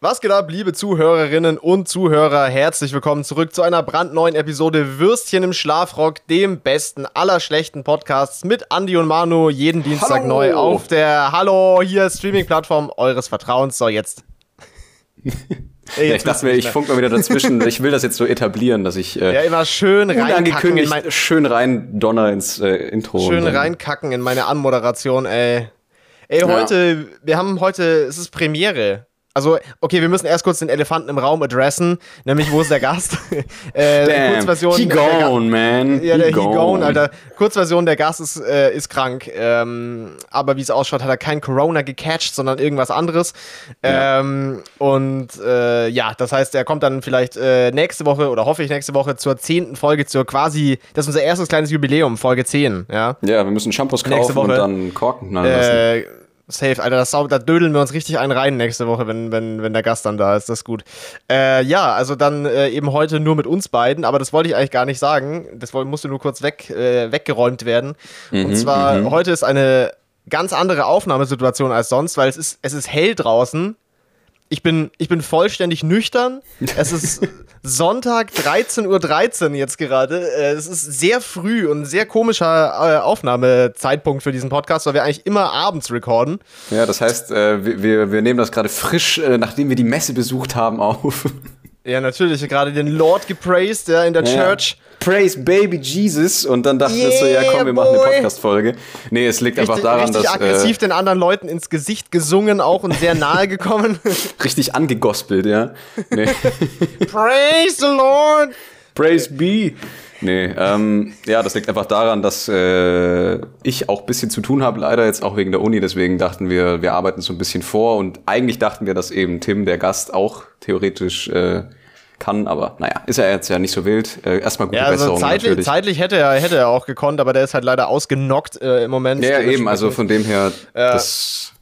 Was geht ab, liebe Zuhörerinnen und Zuhörer? Herzlich willkommen zurück zu einer brandneuen Episode Würstchen im Schlafrock, dem besten aller schlechten Podcasts mit Andy und Manu, jeden Dienstag Hallo. neu auf der Hallo hier Streaming-Plattform eures Vertrauens. So, jetzt. Ey, Ja, ich dachte mir, ich funk mal wieder dazwischen. Ich will das jetzt so etablieren, dass ich äh, Ja, immer schön unangekündigt mein, schön rein donner ins äh, Intro. schön reinkacken in meine Anmoderation, ey. Ey, Ja. heute, wir haben heute, es ist Premiere. Also, okay, wir müssen erst kurz den Elefanten im Raum adressen, nämlich wo ist der Gast? äh, Damn, Kurzversion. he der Ga- gone, man. Ja, der He gone. Gone, Alter. Kurzversion, der Gast ist, äh, ist krank. Ähm, aber wie es ausschaut, hat er kein Corona gecatcht, sondern irgendwas anderes. Ja. Ähm, und äh, ja, das heißt, er kommt dann vielleicht äh, nächste Woche oder hoffe ich nächste Woche zur zehnten Folge, zur quasi, das ist unser erstes kleines Jubiläum, Folge 10, ja. Ja, wir müssen Shampoos Nächste kaufen und dann Korken knallen lassen. Safe, Alter, das, da dödeln wir uns richtig einen rein nächste Woche, wenn, wenn, wenn der Gast dann da ist. Das ist gut. Äh, ja, also dann äh, eben heute nur mit uns beiden, aber das wollte ich eigentlich gar nicht sagen. Das woll- musste nur kurz weg, äh, weggeräumt werden. Mhm, Und zwar, heute ist eine ganz andere Aufnahmesituation als sonst, weil es ist, es ist hell draußen. Ich bin, ich bin vollständig nüchtern. Es ist Sonntag 13.13 Uhr jetzt gerade. Äh, Es ist sehr früh und ein sehr komischer äh, Aufnahmezeitpunkt für diesen Podcast, weil wir eigentlich immer abends recorden. Ja, das heißt, äh, wir, wir, nehmen das gerade frisch, nachdem wir die Messe besucht haben, auf. Ja, natürlich, gerade den Lord gepraised, ja, in der Church. Praise Baby Jesus. Und dann dachten wir so, ja Yeah, komm, wir machen eine boy. Podcast-Folge. Nee, es liegt einfach Richtig, daran, richtig dass. aggressiv Äh, den anderen Leuten ins Gesicht gesungen auch und sehr nahe gekommen. richtig angegospelt, ja. Nee. Praise the Lord! Praise be. Nee, ähm, ja, das liegt einfach daran, dass äh, ich auch ein bisschen zu tun habe, leider jetzt auch wegen der Uni. Deswegen dachten wir, wir arbeiten so ein bisschen vor. Und eigentlich dachten wir, dass eben Tim, der Gast, auch theoretisch äh, kann. Aber naja, ist er jetzt ja nicht so wild. Äh, erstmal gute Ja, also Besserung zeitlich, natürlich. zeitlich hätte, er, hätte er auch gekonnt, aber der ist halt leider ausgenockt äh, im Moment. ja, eben, also von dem her, Ja. das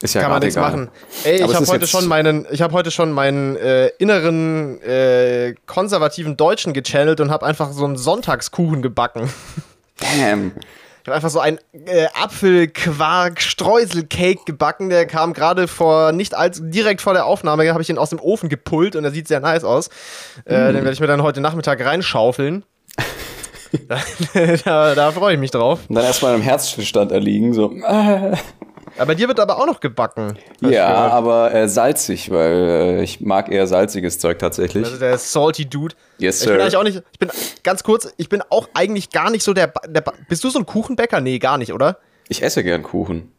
ist ja kann man gerade nichts egal. machen. Ey, Aber ich habe heute schon meinen, ich habe heute schon meinen äh, inneren äh, konservativen Deutschen gechannelt und habe einfach so einen Sonntagskuchen gebacken. Damn. Ich habe einfach so ein äh, Apfelquark-Streuselcake gebacken. Der kam gerade vor, nicht allzu, direkt vor der Aufnahme, habe ich ihn aus dem Ofen gepult und der sieht sehr nice aus. Äh, Den werde ich mir dann heute Nachmittag reinschaufeln. da da, da freue ich mich drauf. Und dann erstmal im Herzstillstand erliegen, so. Aber dir wird aber auch noch gebacken. Ja, aber äh, salzig, weil äh, ich mag eher salziges Zeug tatsächlich. Also der salty Dude. Yes, Ich bin sir. eigentlich auch nicht, ich bin ganz kurz, ich bin auch eigentlich gar nicht so der, der bist du so ein Kuchenbäcker? Nee, gar nicht, oder? Ich esse gern Kuchen.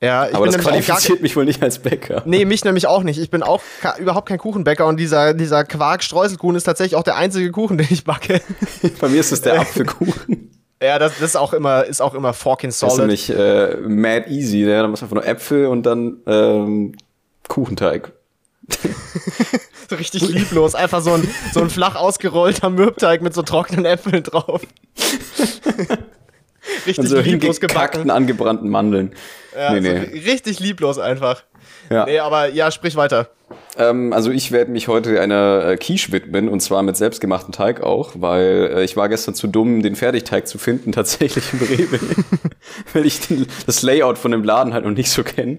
Ja, ich Aber bin das auch gar qualifiziert mich wohl nicht als Bäcker. Nee, mich nämlich auch nicht. Ich bin auch ka- überhaupt kein Kuchenbäcker und dieser, dieser Quark-Streuselkuchen ist tatsächlich auch der einzige Kuchen, den ich backe. Bei mir ist es der Apfelkuchen. Ja, das, das ist auch immer, ist auch immer fucking Das ist solid. nämlich äh, mad easy. Ne? Da muss einfach nur Äpfel und dann ähm, Kuchenteig. So richtig lieblos. Einfach so ein, so ein flach ausgerollter Mürbteig mit so trockenen Äpfeln drauf. richtig Und so lieblos gebacken. angebrannten Mandeln. Ja, nee, so nee. richtig lieblos einfach. Ja. Nee, aber ja, sprich weiter. Ähm, also ich werde mich heute einer äh, Quiche widmen und zwar mit selbstgemachten Teig auch, weil äh, ich war gestern zu dumm, den Fertigteig zu finden, tatsächlich im Rewe. weil ich den, das Layout von dem Laden halt noch nicht so kenne.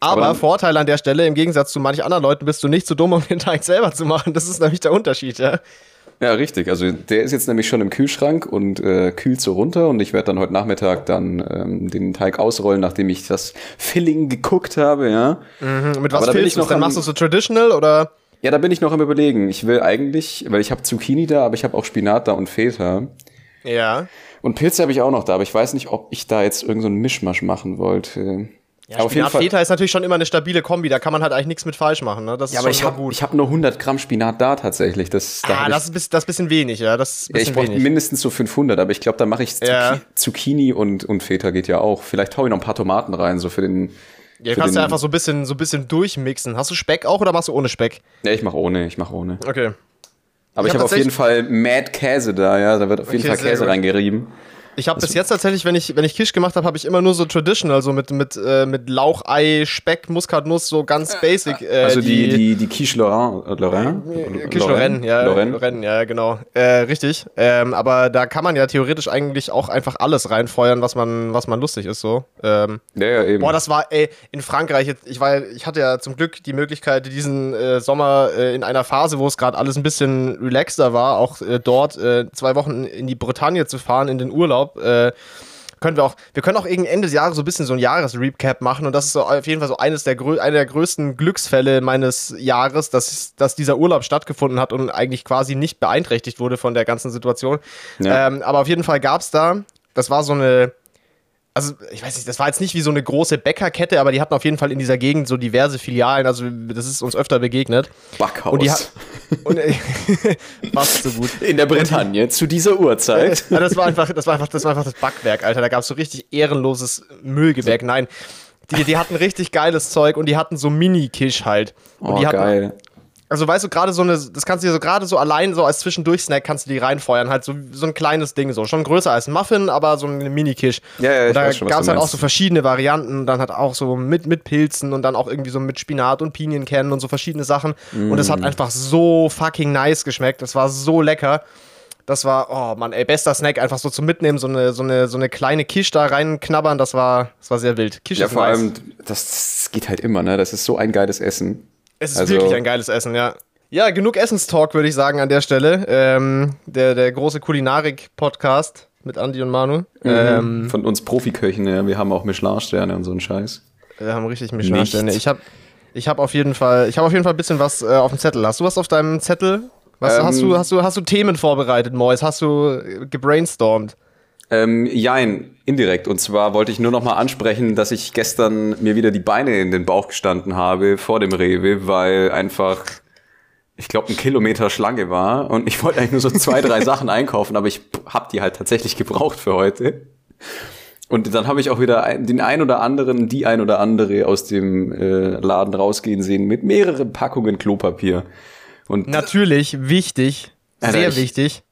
Aber, dann- Vorteil an der Stelle, im Gegensatz zu manch anderen Leuten bist du nicht zu dumm, um den Teig selber zu machen. Das ist nämlich der Unterschied, ja. Ja, richtig. Also der ist jetzt nämlich schon im Kühlschrank und äh, kühlt so runter und ich werde dann heute Nachmittag dann ähm, den Teig ausrollen, nachdem ich das Filling geguckt habe, ja. Und mit was Aber da du noch Dann machst du so traditional oder? Ja, da bin ich noch am überlegen. Ich will eigentlich, weil ich habe Zucchini da, aber ich habe auch Spinat da und Feta. Ja. Und Pilze habe ich auch noch da, aber ich weiß nicht, ob ich da jetzt irgendeinen so einen Mischmasch machen wollte. Ja, Spinat Feta ist natürlich schon immer eine stabile Kombi, da kann man halt eigentlich nichts mit falsch machen, ne? Das ist Ja, aber ich habe hab nur 100 Gramm Spinat da tatsächlich. Das, da Ah, hab das ist, bis- das ist ein bisschen wenig, ja. Das ja, ich brauche mindestens so 500, aber ich glaube, da mache ich Ja. Zucchini und, und Feta geht ja auch. Vielleicht hau ich noch ein paar Tomaten rein, so für den. Ja, kannst du einfach so ein bisschen, so ein bisschen durchmixen. Hast du Speck auch oder machst du ohne Speck? Ja, ich mache ohne, ich mache ohne. Okay. Aber Ich ich, hab habe auf jeden Fall Mad Käse da, ja. Da wird auf jeden Okay, Fall Käse reingerieben. Ich habe bis jetzt tatsächlich, wenn ich, wenn ich Kisch gemacht habe, habe ich immer nur so traditional, so mit, mit, äh, mit Lauch, Ei, Speck, Muskatnuss, so ganz basic. Äh, also die, die, die Quiche Lorraine. Äh, Lorraine? Quiche Lorraine, ja. Lorraine, Lorraine ja, genau. Äh, richtig. Ähm, aber da kann man ja theoretisch eigentlich auch einfach alles reinfeuern, was man, was man lustig ist, so. Ähm, ja, ja, eben. Boah, das war, ey, in Frankreich, ich, war, ich hatte ja zum Glück die Möglichkeit, diesen äh, Sommer äh, in einer Phase, wo es gerade alles ein bisschen relaxter war, auch dort zwei Wochen in die Bretagne zu fahren, in den Urlaub äh, können wir auch, wir können auch gegen Ende des Jahres so ein bisschen so ein Jahresrecap machen und das ist so auf jeden Fall so eines der, einer der größten Glücksfälle meines Jahres, dass, dass dieser Urlaub stattgefunden hat und eigentlich quasi nicht beeinträchtigt wurde von der ganzen Situation. Ja. Ähm, aber auf jeden Fall gab es da, das war so eine, also ich weiß nicht, das war jetzt nicht wie so eine große Bäckerkette, aber die hatten auf jeden Fall in dieser Gegend so diverse Filialen. Also das ist uns öfter begegnet. Backhaus. Und die und, äh, fast so gut. In der Bretagne zu dieser Uhrzeit. ja, das war einfach, das war einfach, das war einfach das Backwerk, Alter. Da gab es so richtig ehrenloses Müllgewerk. Nein. Die, die hatten richtig geiles Zeug und die hatten so Mini-Kisch halt. Und oh, die hatten, geil. Also weißt du, gerade so eine, das kannst du dir so gerade so allein so als Zwischendurch-Snack kannst du die reinfeuern, halt so, so ein kleines Ding so. Schon größer als ein Muffin, aber so eine Mini-Kisch. Ja, ja, ich und da gab es halt auch so verschiedene Varianten, dann halt auch so mit, mit Pilzen und dann auch irgendwie so mit Spinat und Pinienkernen und so verschiedene Sachen. Mm. Und es hat einfach so fucking nice geschmeckt. Das war so lecker. Das war, oh Mann, ey, bester Snack, einfach so zum Mitnehmen, so eine, so eine, so eine kleine Kisch da reinknabbern, das war, das war sehr wild. Kisch ja, vor nice. allem, das, das geht halt immer, ne? Das ist so ein geiles Essen. Es ist also, wirklich ein geiles Essen, ja. Ja, genug Essenstalk, würde ich sagen, an der Stelle. Ähm, der, der große Kulinarik-Podcast mit Andi und Manu. Mhm. Ähm, Von uns Profiköchen, ja. Wir haben auch Michelin-Sterne und so einen Scheiß. Wir haben richtig Michelin-Sterne. Ich habe ich hab auf jeden Fall, ich habe auf jeden Fall ein bisschen was äh, auf dem Zettel. Hast du was auf deinem Zettel? Was, ähm, hast, du, hast, du, hast du Themen vorbereitet, Mois? Hast du äh, gebrainstormt? Ähm, jein, indirekt. Und zwar wollte ich nur noch mal ansprechen, dass ich gestern mir wieder die Beine in den Bauch gestanden habe vor dem Rewe, weil einfach ich glaube, ein Kilometer Schlange war und ich wollte eigentlich nur so zwei, drei Sachen einkaufen, aber ich habe die halt tatsächlich gebraucht für heute. Und dann habe ich auch wieder den ein oder anderen, die ein oder andere aus dem äh, Laden rausgehen sehen mit mehreren Packungen Klopapier. Und natürlich wichtig, sehr Alter, ich, wichtig.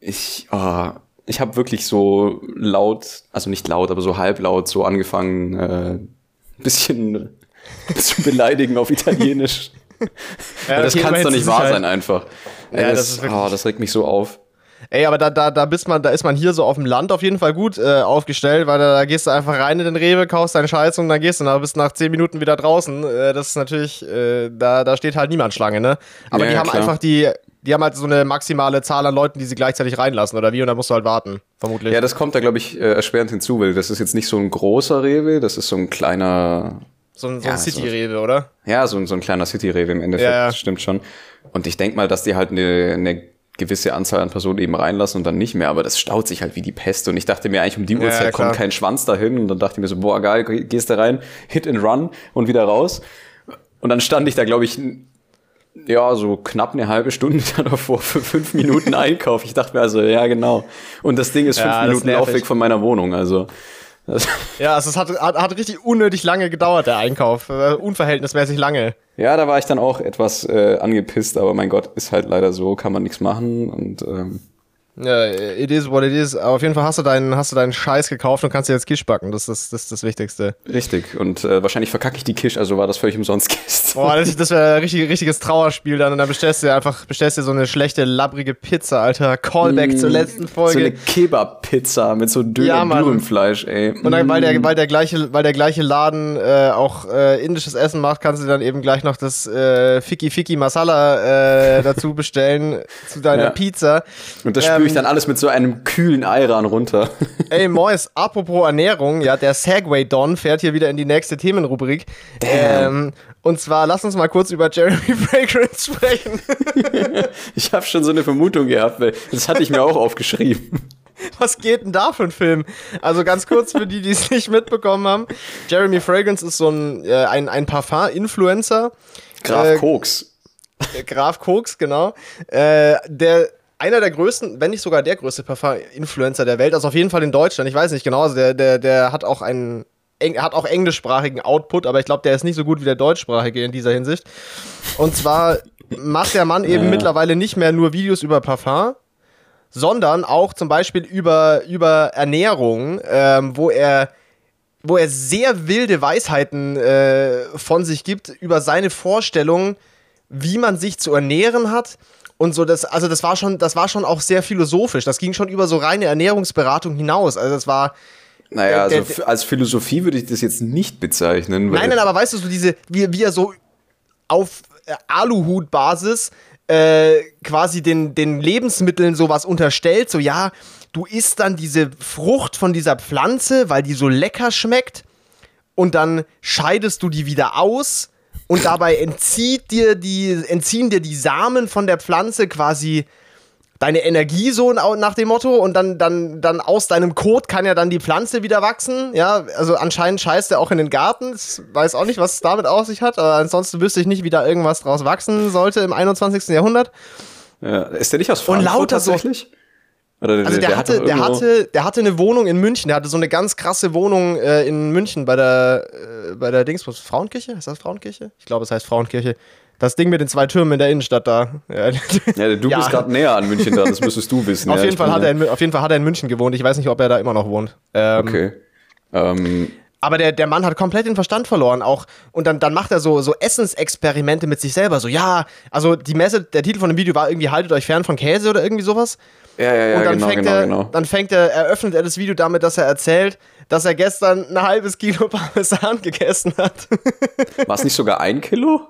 Ich, oh, ich habe wirklich so laut, also nicht laut, aber so halblaut so angefangen, äh, ein bisschen zu beleidigen auf Italienisch. ja, das kann doch nicht wahr halt sein einfach. Ey, ja, das, das, oh, das regt mich so auf. Ey, aber da, da, da, bist man, da ist man hier so auf dem Land auf jeden Fall gut äh, aufgestellt, weil da, da, gehst du einfach rein in den Rewe, kaufst deinen Scheiß und dann gehst du nach, bist nach 10 Minuten wieder draußen. Äh, das ist natürlich, äh, da, da steht halt niemand Schlange, ne? Aber ja, die haben klar. einfach die, die haben halt so eine maximale Zahl an Leuten, die sie gleichzeitig reinlassen, oder wie? Und dann musst du halt warten, vermutlich. Ja, das kommt da, glaube ich, äh, erschwerend hinzu, weil das ist jetzt nicht so ein großer Rewe, das ist so ein kleiner, so ein, so ja, ein City-Rewe, so, oder? Ja, so, so ein kleiner City-Rewe im Endeffekt, ja, ja. stimmt schon. Und ich denke mal, dass die halt eine, eine gewisse Anzahl an Personen eben reinlassen und dann nicht mehr, aber das staut sich halt wie die Pest und ich dachte mir eigentlich um die Uhrzeit ja, kommt kein Schwanz dahin und dann dachte ich mir so, boah geil, gehst da rein, hit and run und wieder raus und dann stand ich da glaube ich ja, so knapp eine halbe Stunde davor für fünf Minuten Einkauf. Ich dachte mir also, ja, genau. Und das Ding ist fünf ja, Minuten Laufweg von meiner Wohnung, also. ja, also es hat, hat, hat, richtig unnötig lange gedauert, der Einkauf. Äh, unverhältnismäßig lange. Ja, da war ich dann auch etwas äh, angepisst, aber mein Gott, ist halt leider so, kann man nichts machen und ähm, it is what it is. Aber auf jeden Fall hast du deinen, hast du deinen Scheiß gekauft und kannst dir jetzt Kisch backen. Das ist das, ist das Wichtigste. Richtig. Und äh, wahrscheinlich verkacke ich die Kisch, also war das völlig umsonst gestern. Boah, das, das wäre ein richtig, richtiges Trauerspiel dann. Und dann bestellst du dir einfach, bestellst dir so eine schlechte, labbrige Pizza, Alter. Callback mm, zur letzten Folge. So eine Kebab-Pizza mit so Döner ja, Dürrenfleisch, ey. Und dann, weil der, weil der gleiche, weil der gleiche Laden äh, auch äh, indisches Essen macht, kannst du dann eben gleich noch das äh, Fiki Fiki Masala äh, dazu bestellen zu deiner ja. Pizza. Und das ähm, spüre ich dann alles mit so einem einem kühlen Eiran runter. Ey, Mois, apropos Ernährung, ja, der Segway Don fährt hier wieder in die nächste Themenrubrik. Ähm, und zwar, lass uns mal kurz über Jeremy Fragrance sprechen. ich habe schon so eine Vermutung gehabt, weil das hatte ich mir auch aufgeschrieben. Was geht denn da für ein Film? Also ganz kurz für die, die es nicht mitbekommen haben. Jeremy Fragrance ist so ein, äh, ein, ein Parfum-Influencer. Graf äh, Koks. Graf Koks, genau. Äh, der einer der größten, wenn nicht sogar der größte Parfum-Influencer der Welt, also auf jeden Fall in Deutschland, ich weiß nicht genau, also der, der, der hat auch einen hat auch englischsprachigen Output, aber ich glaube, der ist nicht so gut wie der deutschsprachige in dieser Hinsicht. Und zwar macht der Mann eben ja. mittlerweile nicht mehr nur Videos über Parfum, sondern auch zum Beispiel über, über Ernährung, ähm, wo er wo er sehr wilde Weisheiten äh, von sich gibt über seine Vorstellung, wie man sich zu ernähren hat. Und so, das, also das war schon, das war schon auch sehr philosophisch. Das ging schon über so reine Ernährungsberatung hinaus. Also das war. Naja, der, also als Philosophie würde ich das jetzt nicht bezeichnen. Nein, nein, aber weißt du, so diese, wie, wie er so auf äh, Aluhut-Basis äh, quasi den, den Lebensmitteln sowas unterstellt, so ja, du isst dann diese Frucht von dieser Pflanze, weil die so lecker schmeckt und dann scheidest du die wieder aus und dabei entzieht dir die, entziehen dir die Samen von der Pflanze quasi deine Energie so nach dem Motto und dann, dann, dann aus deinem Kot kann ja dann die Pflanze wieder wachsen. Ja, also anscheinend scheißt er auch in den Garten. Ich weiß auch nicht, was es damit auf sich hat, aber ansonsten wüsste ich nicht, wie da irgendwas draus wachsen sollte im 21. Jahrhundert. Ja, ist der nicht aus Frankfurt und lauter tatsächlich? So, oder also der, der, hatte, der, hatte, der hatte eine Wohnung in München. Der hatte so eine ganz krasse Wohnung äh, in München bei der, äh, bei der Dingsbus. Frauenkirche? Ist das Frauenkirche? Ich glaube, es heißt Frauenkirche. Das Ding mit den zwei Türmen in der Innenstadt da. Ja, ja du ja. bist gerade näher an München da, das müsstest du wissen. auf, jeden Fall hat er in, auf jeden Fall hat er in München gewohnt. Ich weiß nicht, ob er da immer noch wohnt. Ähm, okay. Ähm, aber der, der Mann hat komplett den Verstand verloren auch. Und dann, dann macht er so, so Essensexperimente mit sich selber. So, ja, also die Messe, der Titel von dem Video war irgendwie Haltet euch fern von Käse oder irgendwie sowas. Ja, ja, ja, und dann genau, fängt genau, er, genau. Dann fängt er, eröffnet er das Video damit, dass er erzählt, dass er gestern ein halbes Kilo Parmesan gegessen hat. War es nicht sogar ein Kilo?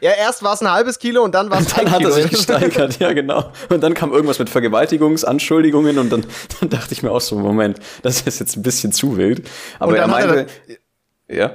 Ja, erst war es ein halbes Kilo und dann war es ein Kilo. Dann hat er sich gesteigert, ja genau. Und dann kam irgendwas mit Vergewaltigungsanschuldigungen und dann, dann dachte ich mir auch so, Moment, das ist jetzt ein bisschen zu wild. Aber er meinte, er ja?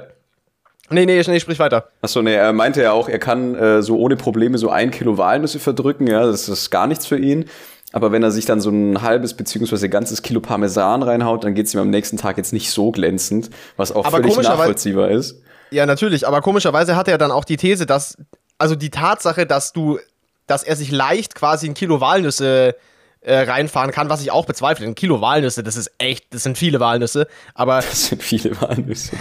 Nee, nee, nee, sprich weiter. Achso, nee, er meinte ja auch, er kann äh, so ohne Probleme so ein Kilo Walnüsse verdrücken, ja, das ist gar nichts für ihn. Aber wenn er sich dann so ein halbes beziehungsweise ganzes Kilo Parmesan reinhaut, dann geht es ihm am nächsten Tag jetzt nicht so glänzend, was auch aber völlig nachvollziehbar ist. Ja, natürlich, aber komischerweise hat er dann auch die These, dass, also die Tatsache, dass du, dass er sich leicht quasi ein Kilo Walnüsse äh, reinfahren kann, was ich auch bezweifle. Ein Kilo Walnüsse, das ist echt, das sind viele Walnüsse, aber. Das sind viele Walnüsse.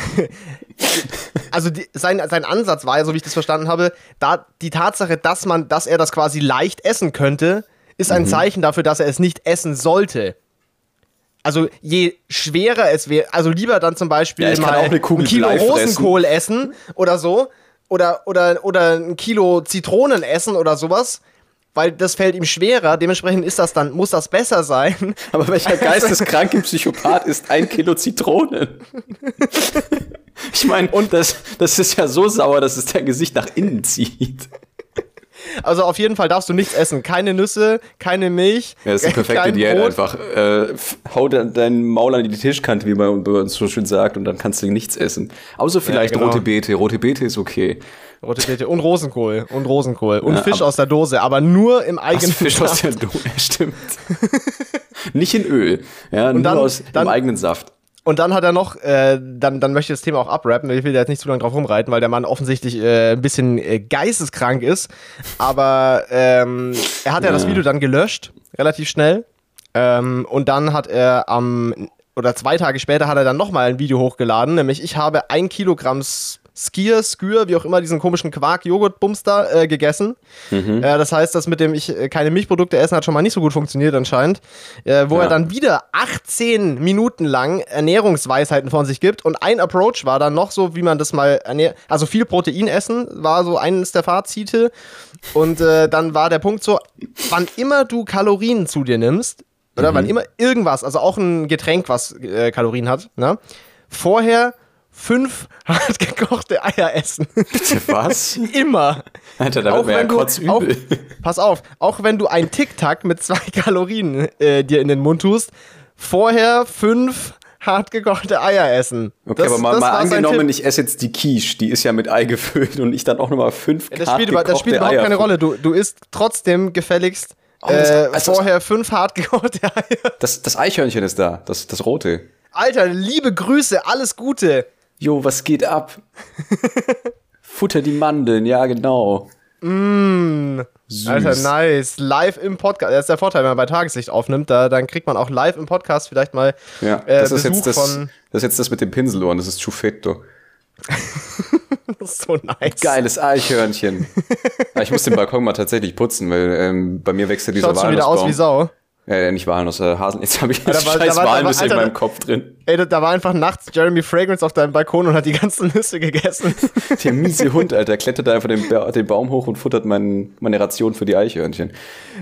also die, sein, sein Ansatz war ja, so wie ich das verstanden habe, da die Tatsache, dass man, dass er das quasi leicht essen könnte, ist ein mhm. Zeichen dafür, dass er es nicht essen sollte. Also je schwerer es wäre, also lieber dann zum Beispiel ja, mal ein Kilo Rosenkohl essen oder so oder, oder, oder ein Kilo Zitronen essen oder sowas, weil das fällt ihm schwerer. Dementsprechend ist das dann, muss das besser sein. Aber welcher geisteskranke Psychopath isst ein Kilo Zitronen? ich meine, und das, das ist ja so sauer, dass es dein Gesicht nach innen zieht. Also auf jeden Fall darfst du nichts essen. Keine Nüsse, keine Milch. Ja, das ist die perfekte Diät Brot. einfach. Äh, hau dein Maul an die Tischkante, wie man bei uns so schön sagt, und dann kannst du nichts essen. Außer vielleicht ja, genau. rote Beete. Rote Beete ist okay. Rote Beete und Rosenkohl und Rosenkohl und ja, Fisch aus der Dose, aber nur im eigenen Ach, Fisch Saft. aus der Dose, stimmt. Nicht in Öl, ja, und nur dann, aus dann, dem eigenen Saft. Und dann hat er noch, äh, dann, dann möchte ich das Thema auch abrappen. Ich will da jetzt nicht zu lange drauf rumreiten, weil der Mann offensichtlich äh, ein bisschen äh, geisteskrank ist. Aber ähm, er hat ja. ja das Video dann gelöscht, relativ schnell. Ähm, und dann hat er am, oder zwei Tage später hat er dann nochmal ein Video hochgeladen, nämlich ich habe ein Kilogramm Skier, Skür, wie auch immer, diesen komischen Quark-Joghurt-Bums da äh, gegessen. Mhm. Äh, das heißt, das mit dem ich äh, keine Milchprodukte essen hat schon mal nicht so gut funktioniert anscheinend. Äh, wo ja. er dann wieder 18 Minuten lang Ernährungsweisheiten von sich gibt und ein Approach war dann noch so, wie man das mal ernährt, also viel Protein essen war so eines der Fazite und äh, dann war der Punkt so, wann immer du Kalorien zu dir nimmst, oder mhm. wann immer irgendwas, also auch ein Getränk, was äh, Kalorien hat, ne? vorher fünf hart gekochte Eier essen. Bitte was? Immer. Alter, da mir ja kurz übel. Auch, pass auf, auch wenn du ein Tic-Tac mit zwei Kalorien äh, dir in den Mund tust, vorher fünf hart gekochte Eier essen. Okay, das, aber mal, mal angenommen, ich esse jetzt die Quiche, die ist ja mit Ei gefüllt und ich dann auch nochmal fünf ja, das hart spielt, gekochte Das spielt überhaupt Eier keine Rolle. Du, du isst trotzdem gefälligst oh, das, äh, also vorher fünf hart gekochte Eier. Das, das Eichhörnchen ist da, das, das rote. Alter, liebe Grüße, alles Gute. Jo, was geht ab? Futter die Mandeln, ja, genau. Mm, Süß. Alter, nice. Live im Podcast. Das ist der Vorteil, wenn man bei Tageslicht aufnimmt, da, dann kriegt man auch live im Podcast vielleicht mal ja, äh, das ist jetzt das, von. Das ist jetzt das mit dem Pinselohren, das ist Chufetto. so nice. Geiles Eichhörnchen. Ah, ich muss den Balkon mal tatsächlich putzen, weil ähm, bei mir wächst ja dieser Schaut schon wieder aus wie Sau. Ja, nicht Walnuss, äh, Hasen. Jetzt habe ich da das war- scheiß da war- da war- Walnuss in Alter, meinem da- Kopf drin. Ey, da, da war einfach nachts Jeremy Fragrance auf deinem Balkon und hat die ganzen Nüsse gegessen. Der miese Hund, Alter, klettert da einfach den, Ba- den Baum hoch und futtert mein, meine Ration für die Eichhörnchen.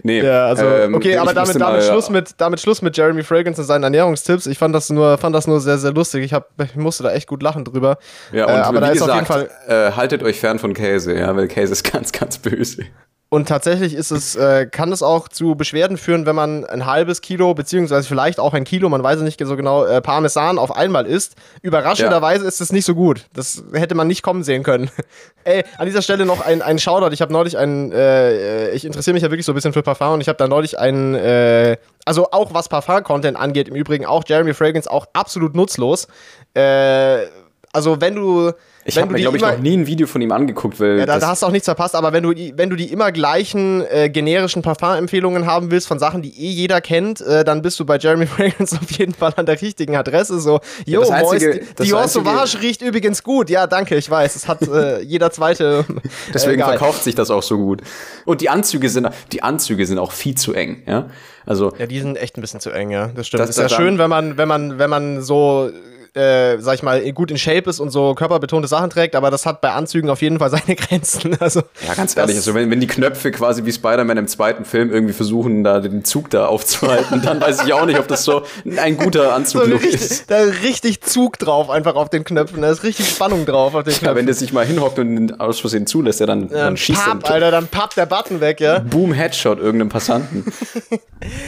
Nee, Ja, also, ähm, okay, aber damit, damit, mal- Schluss mit, damit Schluss mit Jeremy Fragrance und seinen Ernährungstipps. Ich fand das nur, fand das nur sehr, sehr lustig. Ich, hab, ich musste da echt gut lachen drüber. Ja, und äh, aber wie da ist gesagt, auf jeden Fall. äh, haltet euch fern von Käse, ja, weil Käse ist ganz, ganz böse. Und tatsächlich ist es, äh, kann es auch zu Beschwerden führen, wenn man ein halbes Kilo, beziehungsweise vielleicht auch ein Kilo, man weiß es nicht so genau, äh, Parmesan auf einmal isst. Überraschenderweise ist es nicht so gut. Das hätte man nicht kommen sehen können. Ey, an dieser Stelle noch ein, ein Shoutout. Ich habe neulich einen, äh, ich interessiere mich ja wirklich so ein bisschen für Parfum und ich habe da neulich einen, äh, also auch was Parfum-Content angeht, im Übrigen auch Jeremy Fragrance auch absolut nutzlos. Äh, also wenn du, Ich habe mir, glaube ich, noch nie ein Video von ihm angeguckt, weil ja, da, da hast du auch nichts verpasst, aber wenn du, die- wenn du die immer gleichen äh, generischen Parfum-Empfehlungen haben willst von Sachen, die eh jeder kennt, äh, dann bist du bei Jeremy Fragrance auf jeden Fall an der richtigen Adresse. So, yo, das Einzige- Moist, Dior Sauvage riecht übrigens gut. Ja, danke, ich weiß. Es hat äh, jeder zweite. Deswegen egal. verkauft sich das auch so gut. Und die Anzüge sind, die Anzüge sind auch viel zu eng, ja. Also, Ja, die sind echt ein bisschen zu eng, ja. Das stimmt. Das ist ja schön, wenn man, wenn man, wenn man so, äh, sag ich mal, gut in Shape ist und so körperbetonte Sachen trägt, aber das hat bei Anzügen auf jeden Fall seine Grenzen. Also, ja, ganz ehrlich, also wenn, wenn die Knöpfe quasi wie Spider-Man im zweiten Film irgendwie versuchen, da den Zug da aufzuhalten, dann weiß ich auch nicht, ob das so ein guter so Anzug ist. richtig, da ist richtig Zug drauf, einfach auf den Knöpfen. Da ist richtig Spannung drauf auf den Ja, Knöpfen. wenn der sich mal hinhockt und den aus Versehen zulässt, ja, dann, dann schießt er Alter, dann pappt der Button weg, ja. Boom Headshot irgendeinem Passanten.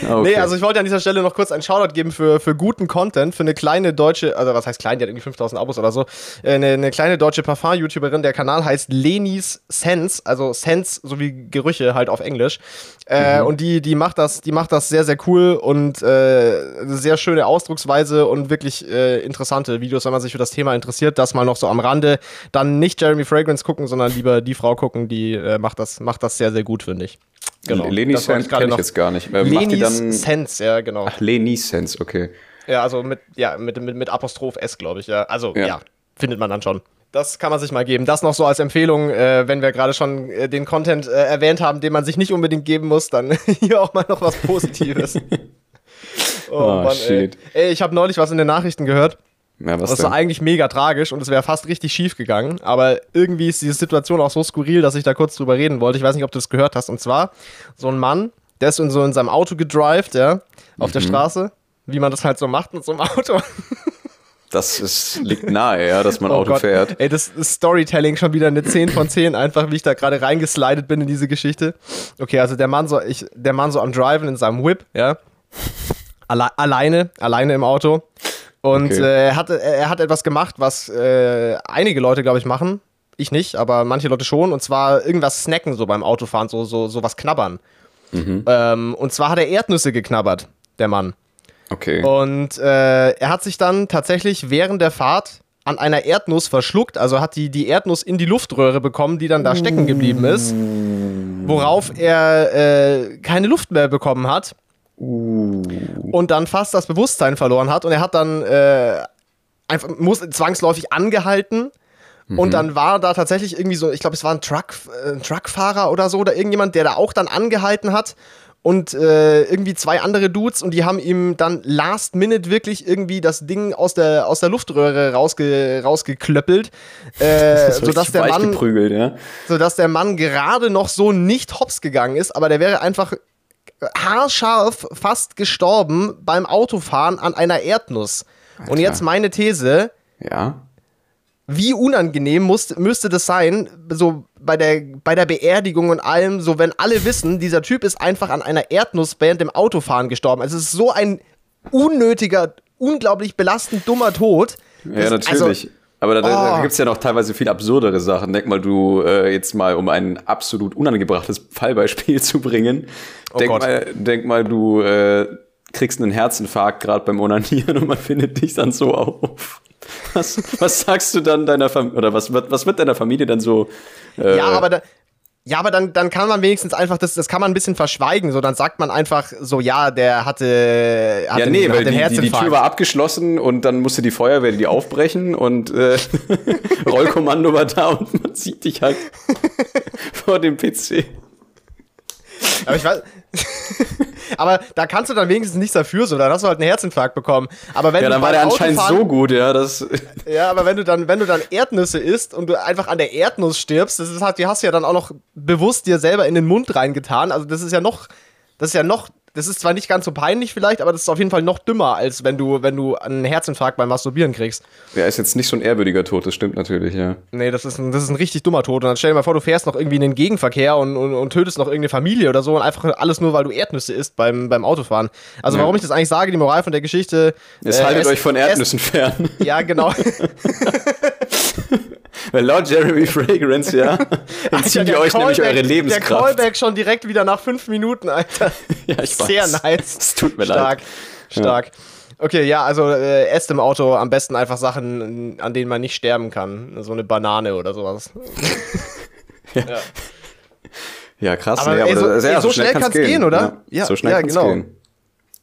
Ah, Okay. Nee, also ich wollte an dieser Stelle noch kurz einen Shoutout geben für, für guten Content, für eine kleine deutsche, also was heißt klein, die hat irgendwie 5000 Abos oder so, Äh, eine, eine kleine deutsche Parfum-YouTuberin, der Kanal heißt Lenis Sense, also Sense sowie Gerüche halt auf Englisch. Äh, Und die, die macht das, die macht das sehr, sehr cool und äh, eine sehr schöne Ausdrucksweise und wirklich äh, interessante Videos, wenn man sich für das Thema interessiert. Das mal noch so am Rande. Dann nicht Jeremy Fragrance gucken, sondern lieber die Frau gucken, die äh, macht, das, macht das sehr, sehr gut, finde ich. genau. Leni Sense kenne ich jetzt gar nicht. Äh, dann. Sense, ja, genau. Ach, Leni Sense, okay. Ja, also mit, ja, mit, mit, mit Apostroph S, glaube ich, ja. Also, Ja. ja. findet man dann schon. Das kann man sich mal geben. Das noch so als Empfehlung, äh, wenn wir gerade schon äh, den Content äh, erwähnt haben, den man sich nicht unbedingt geben muss, dann hier auch mal noch was Positives. oh, Oh, shit. Ey. ey, ich habe neulich was in den Nachrichten gehört. Ja, was Das denn? war eigentlich mega tragisch und es wäre fast richtig schief gegangen. Aber irgendwie ist diese Situation auch so skurril, dass ich da kurz drüber reden wollte. Ich weiß nicht, ob du das gehört hast. Und zwar so ein Mann, der ist in so in seinem Auto gedrived, ja, auf Mhm. der Straße, wie man das halt so macht mit so einem Auto. Das ist, liegt nahe, ja, dass man Oh Auto Gott. fährt. Ey, das ist Storytelling schon wieder eine 10 von 10, einfach wie ich da gerade reingeslidet bin in diese Geschichte. Okay, also der Mann so, ich, der Mann so am Driven in seinem Whip, ja. Alle, alleine, alleine im Auto. Und Okay. äh, er, hat, er hat etwas gemacht, was äh, einige Leute, glaube ich, machen. Ich nicht, aber manche Leute schon. Und zwar irgendwas snacken so beim Autofahren, so, so, so was knabbern. Ähm, und zwar hat er Erdnüsse geknabbert, der Mann. Okay. Und äh, er hat sich dann tatsächlich während der Fahrt an einer Erdnuss verschluckt, also hat die, die Erdnuss in die Luftröhre bekommen, die dann da stecken geblieben ist, worauf er äh, keine Luft mehr bekommen hat und dann fast das Bewusstsein verloren hat. Und er hat dann äh, einfach muss zwangsläufig angehalten. Und dann war da tatsächlich irgendwie so, ich glaube, es war ein, Truck, äh, ein Truckfahrer oder so oder irgendjemand, der da auch dann angehalten hat und äh, irgendwie zwei andere Dudes und die haben ihm dann last minute wirklich irgendwie das Ding aus der, aus der Luftröhre rausge, rausgeklöppelt, äh, sodass der Mann ja. sodass der Mann gerade noch so nicht hops gegangen ist, aber der wäre einfach haarscharf fast gestorben beim Autofahren an einer Erdnuss. Und Alter. jetzt meine These, Ja. Wie unangenehm muss, müsste das sein, so bei der, bei der Beerdigung und allem, so wenn alle wissen, dieser Typ ist einfach an einer Erdnuss während dem Autofahren gestorben. Also es ist so ein unnötiger, unglaublich belastend dummer Tod. Ja, Das- natürlich. Aber da, da, da Oh. gibt es ja noch teilweise viel absurdere Sachen. Denk mal, du äh, jetzt mal, um ein absolut unangebrachtes Fallbeispiel zu bringen. denk, Gott. mal, denk mal, du äh, kriegst einen Herzinfarkt gerade beim Onanieren und man findet dich dann so auf. Was, was sagst du dann deiner Familie, oder was, wird- was wird deiner Familie dann so? Äh, Ja, aber da, ja, aber dann, dann kann man wenigstens einfach, das, das kann man ein bisschen verschweigen. So, dann sagt man einfach so, ja, der hatte, hatte ja, nee, weil die, die, die. Tür war abgeschlossen und dann musste die Feuerwehr die aufbrechen und äh, Rollkommando war da und man sieht dich halt vor dem PC. Aber ich weiß, Aber da kannst du dann wenigstens nichts dafür, so, dann hast du halt einen Herzinfarkt bekommen. Aber wenn Ja, du dann war der anscheinend Autofahren- so gut, ja, das. Ja, aber wenn du dann, wenn du dann Erdnüsse isst und du einfach an der Erdnuss stirbst, das ist halt, die hast du ja dann auch noch bewusst dir selber in den Mund reingetan. Also das ist ja noch, das ist ja noch, das ist zwar nicht ganz so peinlich vielleicht, aber das ist auf jeden Fall noch dümmer, als wenn du, wenn du einen Herzinfarkt beim Masturbieren kriegst. Ja, ist jetzt nicht so ein ehrwürdiger Tod, das stimmt natürlich, ja. Nee, das ist, ein, das ist ein richtig dummer Tod. Und dann stell dir mal vor, du fährst noch irgendwie in den Gegenverkehr und, und, und tötest noch irgendeine Familie oder so und einfach alles nur, weil du Erdnüsse isst beim, beim Autofahren. Also Ja. warum ich das eigentlich sage, die Moral von der Geschichte. Jetzt äh, haltet esst- euch von Erdnüssen fern. Ja, genau. Weil laut Jeremy Fragrance, ja, entziehen die Der euch nämlich Callback- eure Der Lebenskraft. Callback schon direkt wieder nach fünf Minuten, Alter. Ja, ich weiß. Sehr nice. Es tut mir Stark, leid. stark. Okay, ja, also äh, esst im Auto am besten einfach Sachen, an denen man nicht sterben kann. So eine Banane oder sowas. Ja, krass. Aber, nee, ey, so- das- ey, so schnell kann's gehen, oder? Ja, Ja, so schnell ja, genau. gehen.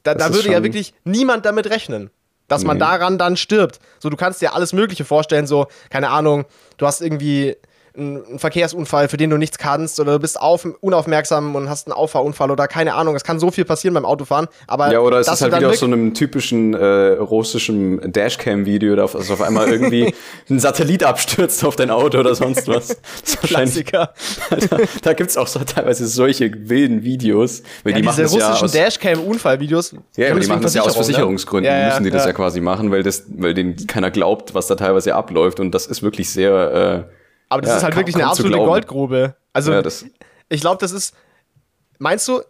Da, da würde ja wirklich niemand damit rechnen, dass man daran dann stirbt. So, du kannst dir alles Mögliche vorstellen, so, keine Ahnung, du hast irgendwie einen Verkehrsunfall, für den du nichts kannst, oder du bist auf, unaufmerksam und hast einen Auffahrunfall oder keine Ahnung. Es kann so viel passieren beim Autofahren, aber Ja, oder es dass ist halt wieder aus so einem typischen äh, russischen Dashcam-Video, da auf- also auf einmal irgendwie ein Satellit abstürzt auf dein Auto oder sonst was. Das ist wahrscheinlich, Klassiker. da, da gibt's auch so teilweise solche wilden Videos, weil Ja, die machen diese ja russischen aus, Dashcam-Unfallvideos. ja, aber die machen das ja aus ne? Versicherungsgründen, Ja, ja, müssen die das ja. ja quasi machen, weil das, weil denen keiner glaubt, was da teilweise abläuft und das ist wirklich sehr, äh, Aber das Ja, ist halt kaum- wirklich eine absolute. Goldgrube. Also, ja, ich glaube, das ist. Meinst du?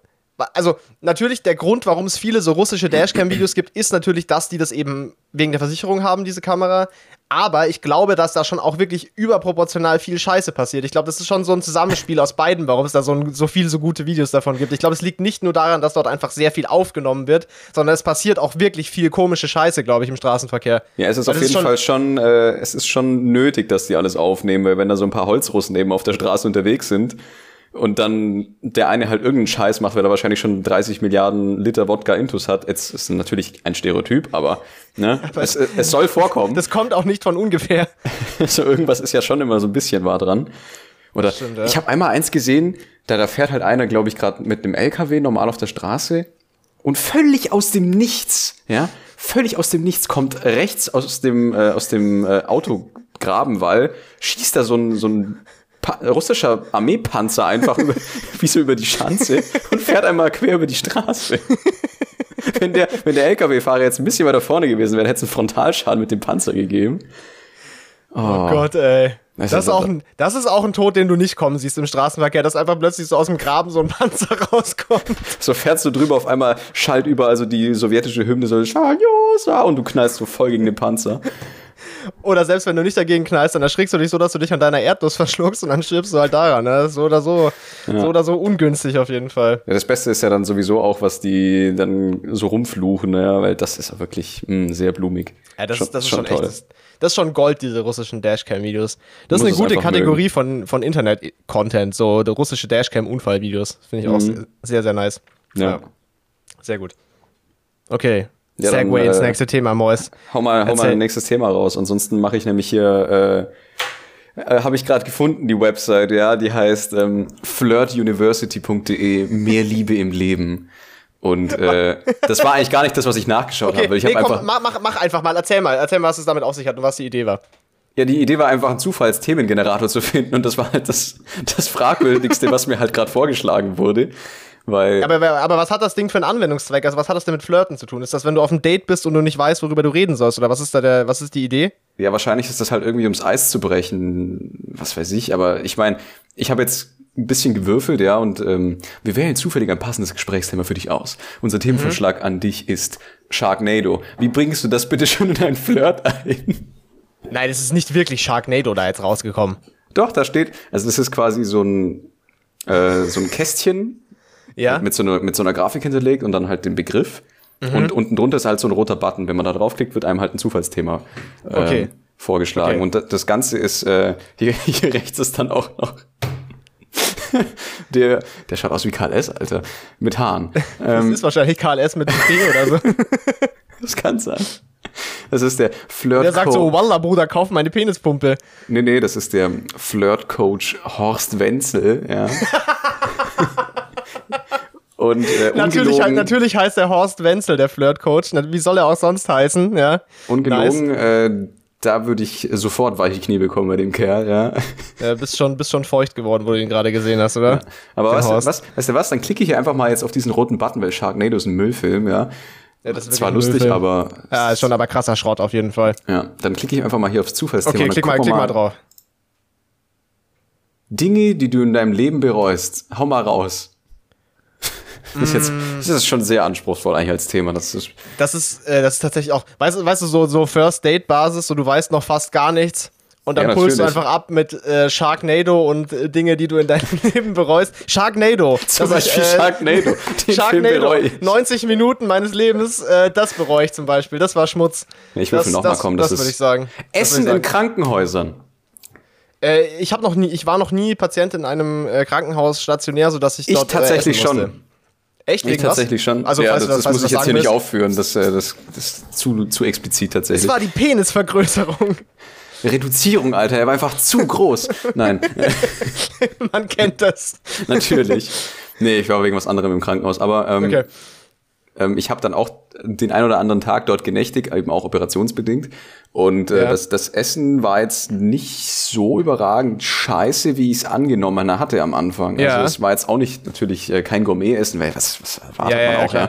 Also, natürlich, der Grund, warum es viele so russische Dashcam-Videos gibt, ist natürlich, dass die das eben wegen der Versicherung haben, diese Kamera. Aber ich glaube, dass da schon auch wirklich überproportional viel Scheiße passiert. Ich glaube, das ist schon so ein Zusammenspiel aus beiden, warum es da so, ein, so viele so gute Videos davon gibt. Ich glaube, es liegt nicht nur daran, dass dort einfach sehr viel aufgenommen wird, sondern es passiert auch wirklich viel komische Scheiße, glaube ich, im Straßenverkehr. Ja, es ist Das auf ist jeden schon- Fall schon, äh, es ist schon nötig, dass die alles aufnehmen, weil wenn da so ein paar Holzrussen eben auf der Straße unterwegs sind und dann der eine halt irgendeinen Scheiß macht, weil er wahrscheinlich schon 30 Milliarden Liter Wodka Intus hat. Jetzt ist natürlich ein Stereotyp, aber, ne, es, es soll vorkommen. Das kommt auch nicht von ungefähr. so irgendwas ist ja schon immer so ein bisschen wahr dran. Oder Stimmt, ja. ich habe einmal eins gesehen, da, da fährt halt einer, glaube ich, gerade mit einem LKW normal auf der Straße und völlig aus dem Nichts, ja, völlig aus dem Nichts kommt rechts aus dem äh, aus dem äh, Autograbenwall schießt da so ein so ein russischer Armeepanzer einfach über, wie so über die Schanze und fährt einmal quer über die Straße. wenn der, wenn der LKW-Fahrer jetzt ein bisschen weiter vorne gewesen wäre, hätte es einen Frontalschaden mit dem Panzer gegeben. Oh Gott, ey. Das Das ist auch ein, das ist auch ein Tod, den du nicht kommen siehst im Straßenverkehr, dass einfach plötzlich so aus dem Graben so ein Panzer rauskommt. So fährst du drüber, auf einmal schallt überall so die sowjetische Hymne so und du knallst so voll gegen den Panzer. Oder selbst wenn du nicht dagegen knallst, dann erschrickst du dich so, dass du dich an deiner Erdnuss verschluckst und dann stirbst du halt daran. Ne? So oder so, so oder so ungünstig auf jeden Fall. Ja, das Beste ist ja dann sowieso auch, was die dann so rumfluchen, ja, weil das ist ja wirklich mh, sehr blumig. Ja, das, Schon- ist, das ist schon echt. Das, ist schon Gold, diese russischen Dashcam-Videos. Das ist eine gute Kategorie von, von Internet-Content, so russische Dashcam-Unfall-Videos. Finde ich auch sehr, sehr, sehr nice. Ja. Sehr gut. Okay. Ja, Segway ins äh, nächste Thema, Mois. Hau mal, hau mal ein nächstes Thema raus. Ansonsten mache ich nämlich hier, äh, äh, habe ich gerade gefunden, die Website, ja, die heißt ähm, flirtuniversity.de, mehr Liebe im Leben. Und äh, das war eigentlich gar nicht das, was ich nachgeschaut Okay, habe. Ich nee, komm, einfach, mach, mach, mach einfach mal, erzähl mal, erzähl mal, was es damit auf sich hat und was die Idee war. ja, die Idee war einfach, einen Zufallsthemengenerator zu finden und das war halt das, das Fragwürdigste, was mir halt gerade vorgeschlagen wurde. Weil, Aber, aber was hat das Ding für einen Anwendungszweck? Also was hat das denn mit Flirten zu tun? Ist das, wenn du auf einem Date bist und du nicht weißt, worüber du reden sollst? Oder was ist da der, was ist die Idee? Ja, wahrscheinlich ist das halt irgendwie ums Eis zu brechen, was weiß ich, aber ich meine, ich habe jetzt ein bisschen gewürfelt, ja, und ähm, wir wählen zufällig ein passendes Gesprächsthema für dich aus. Unser Themenvorschlag an dich ist Sharknado. Wie bringst du das bitte schon in einen Flirt ein? Nein, es ist nicht wirklich Sharknado da jetzt rausgekommen. Doch, da steht, also das ist quasi so ein, äh, so ein Kästchen Ja? mit, so einer, mit so einer Grafik hinterlegt und dann halt den Begriff. Mhm. Und unten drunter ist halt so ein roter Button. Wenn man da draufklickt, wird einem halt ein Zufallsthema äh, Okay. vorgeschlagen. Okay. Und da- das Ganze ist, äh, hier, hier rechts ist dann auch noch der, der schaut aus wie KLS, Alter, mit Haaren. Das Ähm, ist wahrscheinlich KLS mit P oder so. das kann sein. Das ist der Flirt Der sagt so, Wallah, Bruder, kauf meine Penispumpe. Nee, nee, das ist der Flirt-Coach Horst Wenzel, ja. Und äh, natürlich, natürlich heißt er Horst Wenzel, der Flirtcoach. Wie soll er auch sonst heißen? Ja. Ungelogen, nice. äh, da würde ich sofort weiche Knie bekommen bei dem Kerl, ja. Ja, bist schon, bist schon feucht geworden, wo du ihn gerade gesehen hast, oder? Ja. Aber was, was, weißt du was, dann klicke ich einfach mal jetzt auf diesen roten Button, weil Sharknado ist ein Müllfilm, ja. Ja, das ist Zwar lustig, Müllfilm. aber. Ja, ist schon aber krasser Schrott auf jeden Fall. Ja, dann klicke ich einfach mal hier aufs Zufallsthema. Okay, klick mal, klick mal drauf. Dinge, die du in deinem Leben bereust. Hau mal raus. Das ist, jetzt, das ist schon sehr anspruchsvoll eigentlich als Thema. Das ist, das ist, äh, das ist tatsächlich auch, weißt, weißt du, so, so First-Date-Basis, so du weißt noch fast gar nichts. Und dann ja, pulst du einfach ab mit äh, Sharknado und äh, Dinge, die du in deinem Leben bereust. Sharknado. Zum Beispiel ich, äh, Sharknado. Sharknado. 90 Minuten meines Lebens, äh, das bereue ich zum Beispiel. Das war Schmutz. Ich will nochmal kommen. Das, das würde ich sagen. Essen ich sagen. in Krankenhäusern. Äh, ich habe noch nie, ich war noch nie Patient in einem äh, Krankenhaus stationär, sodass ich dort ich tatsächlich schon. Echt? Ich tatsächlich schon. Also, ja, das, das, das muss ich jetzt hier nicht aufführen. Das, äh, das, das ist zu, zu explizit tatsächlich. Das war die Penisvergrößerung. Reduzierung, Alter. Er war einfach zu groß. Nein. Man kennt das. Natürlich. Nee, ich war wegen was anderem im Krankenhaus. Aber ähm, okay. ähm, ich habe dann auch den ein oder anderen Tag dort genächtigt, eben auch operationsbedingt. Und äh, ja. das, das Essen war jetzt nicht so überragend scheiße, wie ich es angenommen hatte am Anfang. Ja. Also es war jetzt auch nicht natürlich äh, kein Gourmet-Essen, weil was, was erwartet ja, man auch, ja.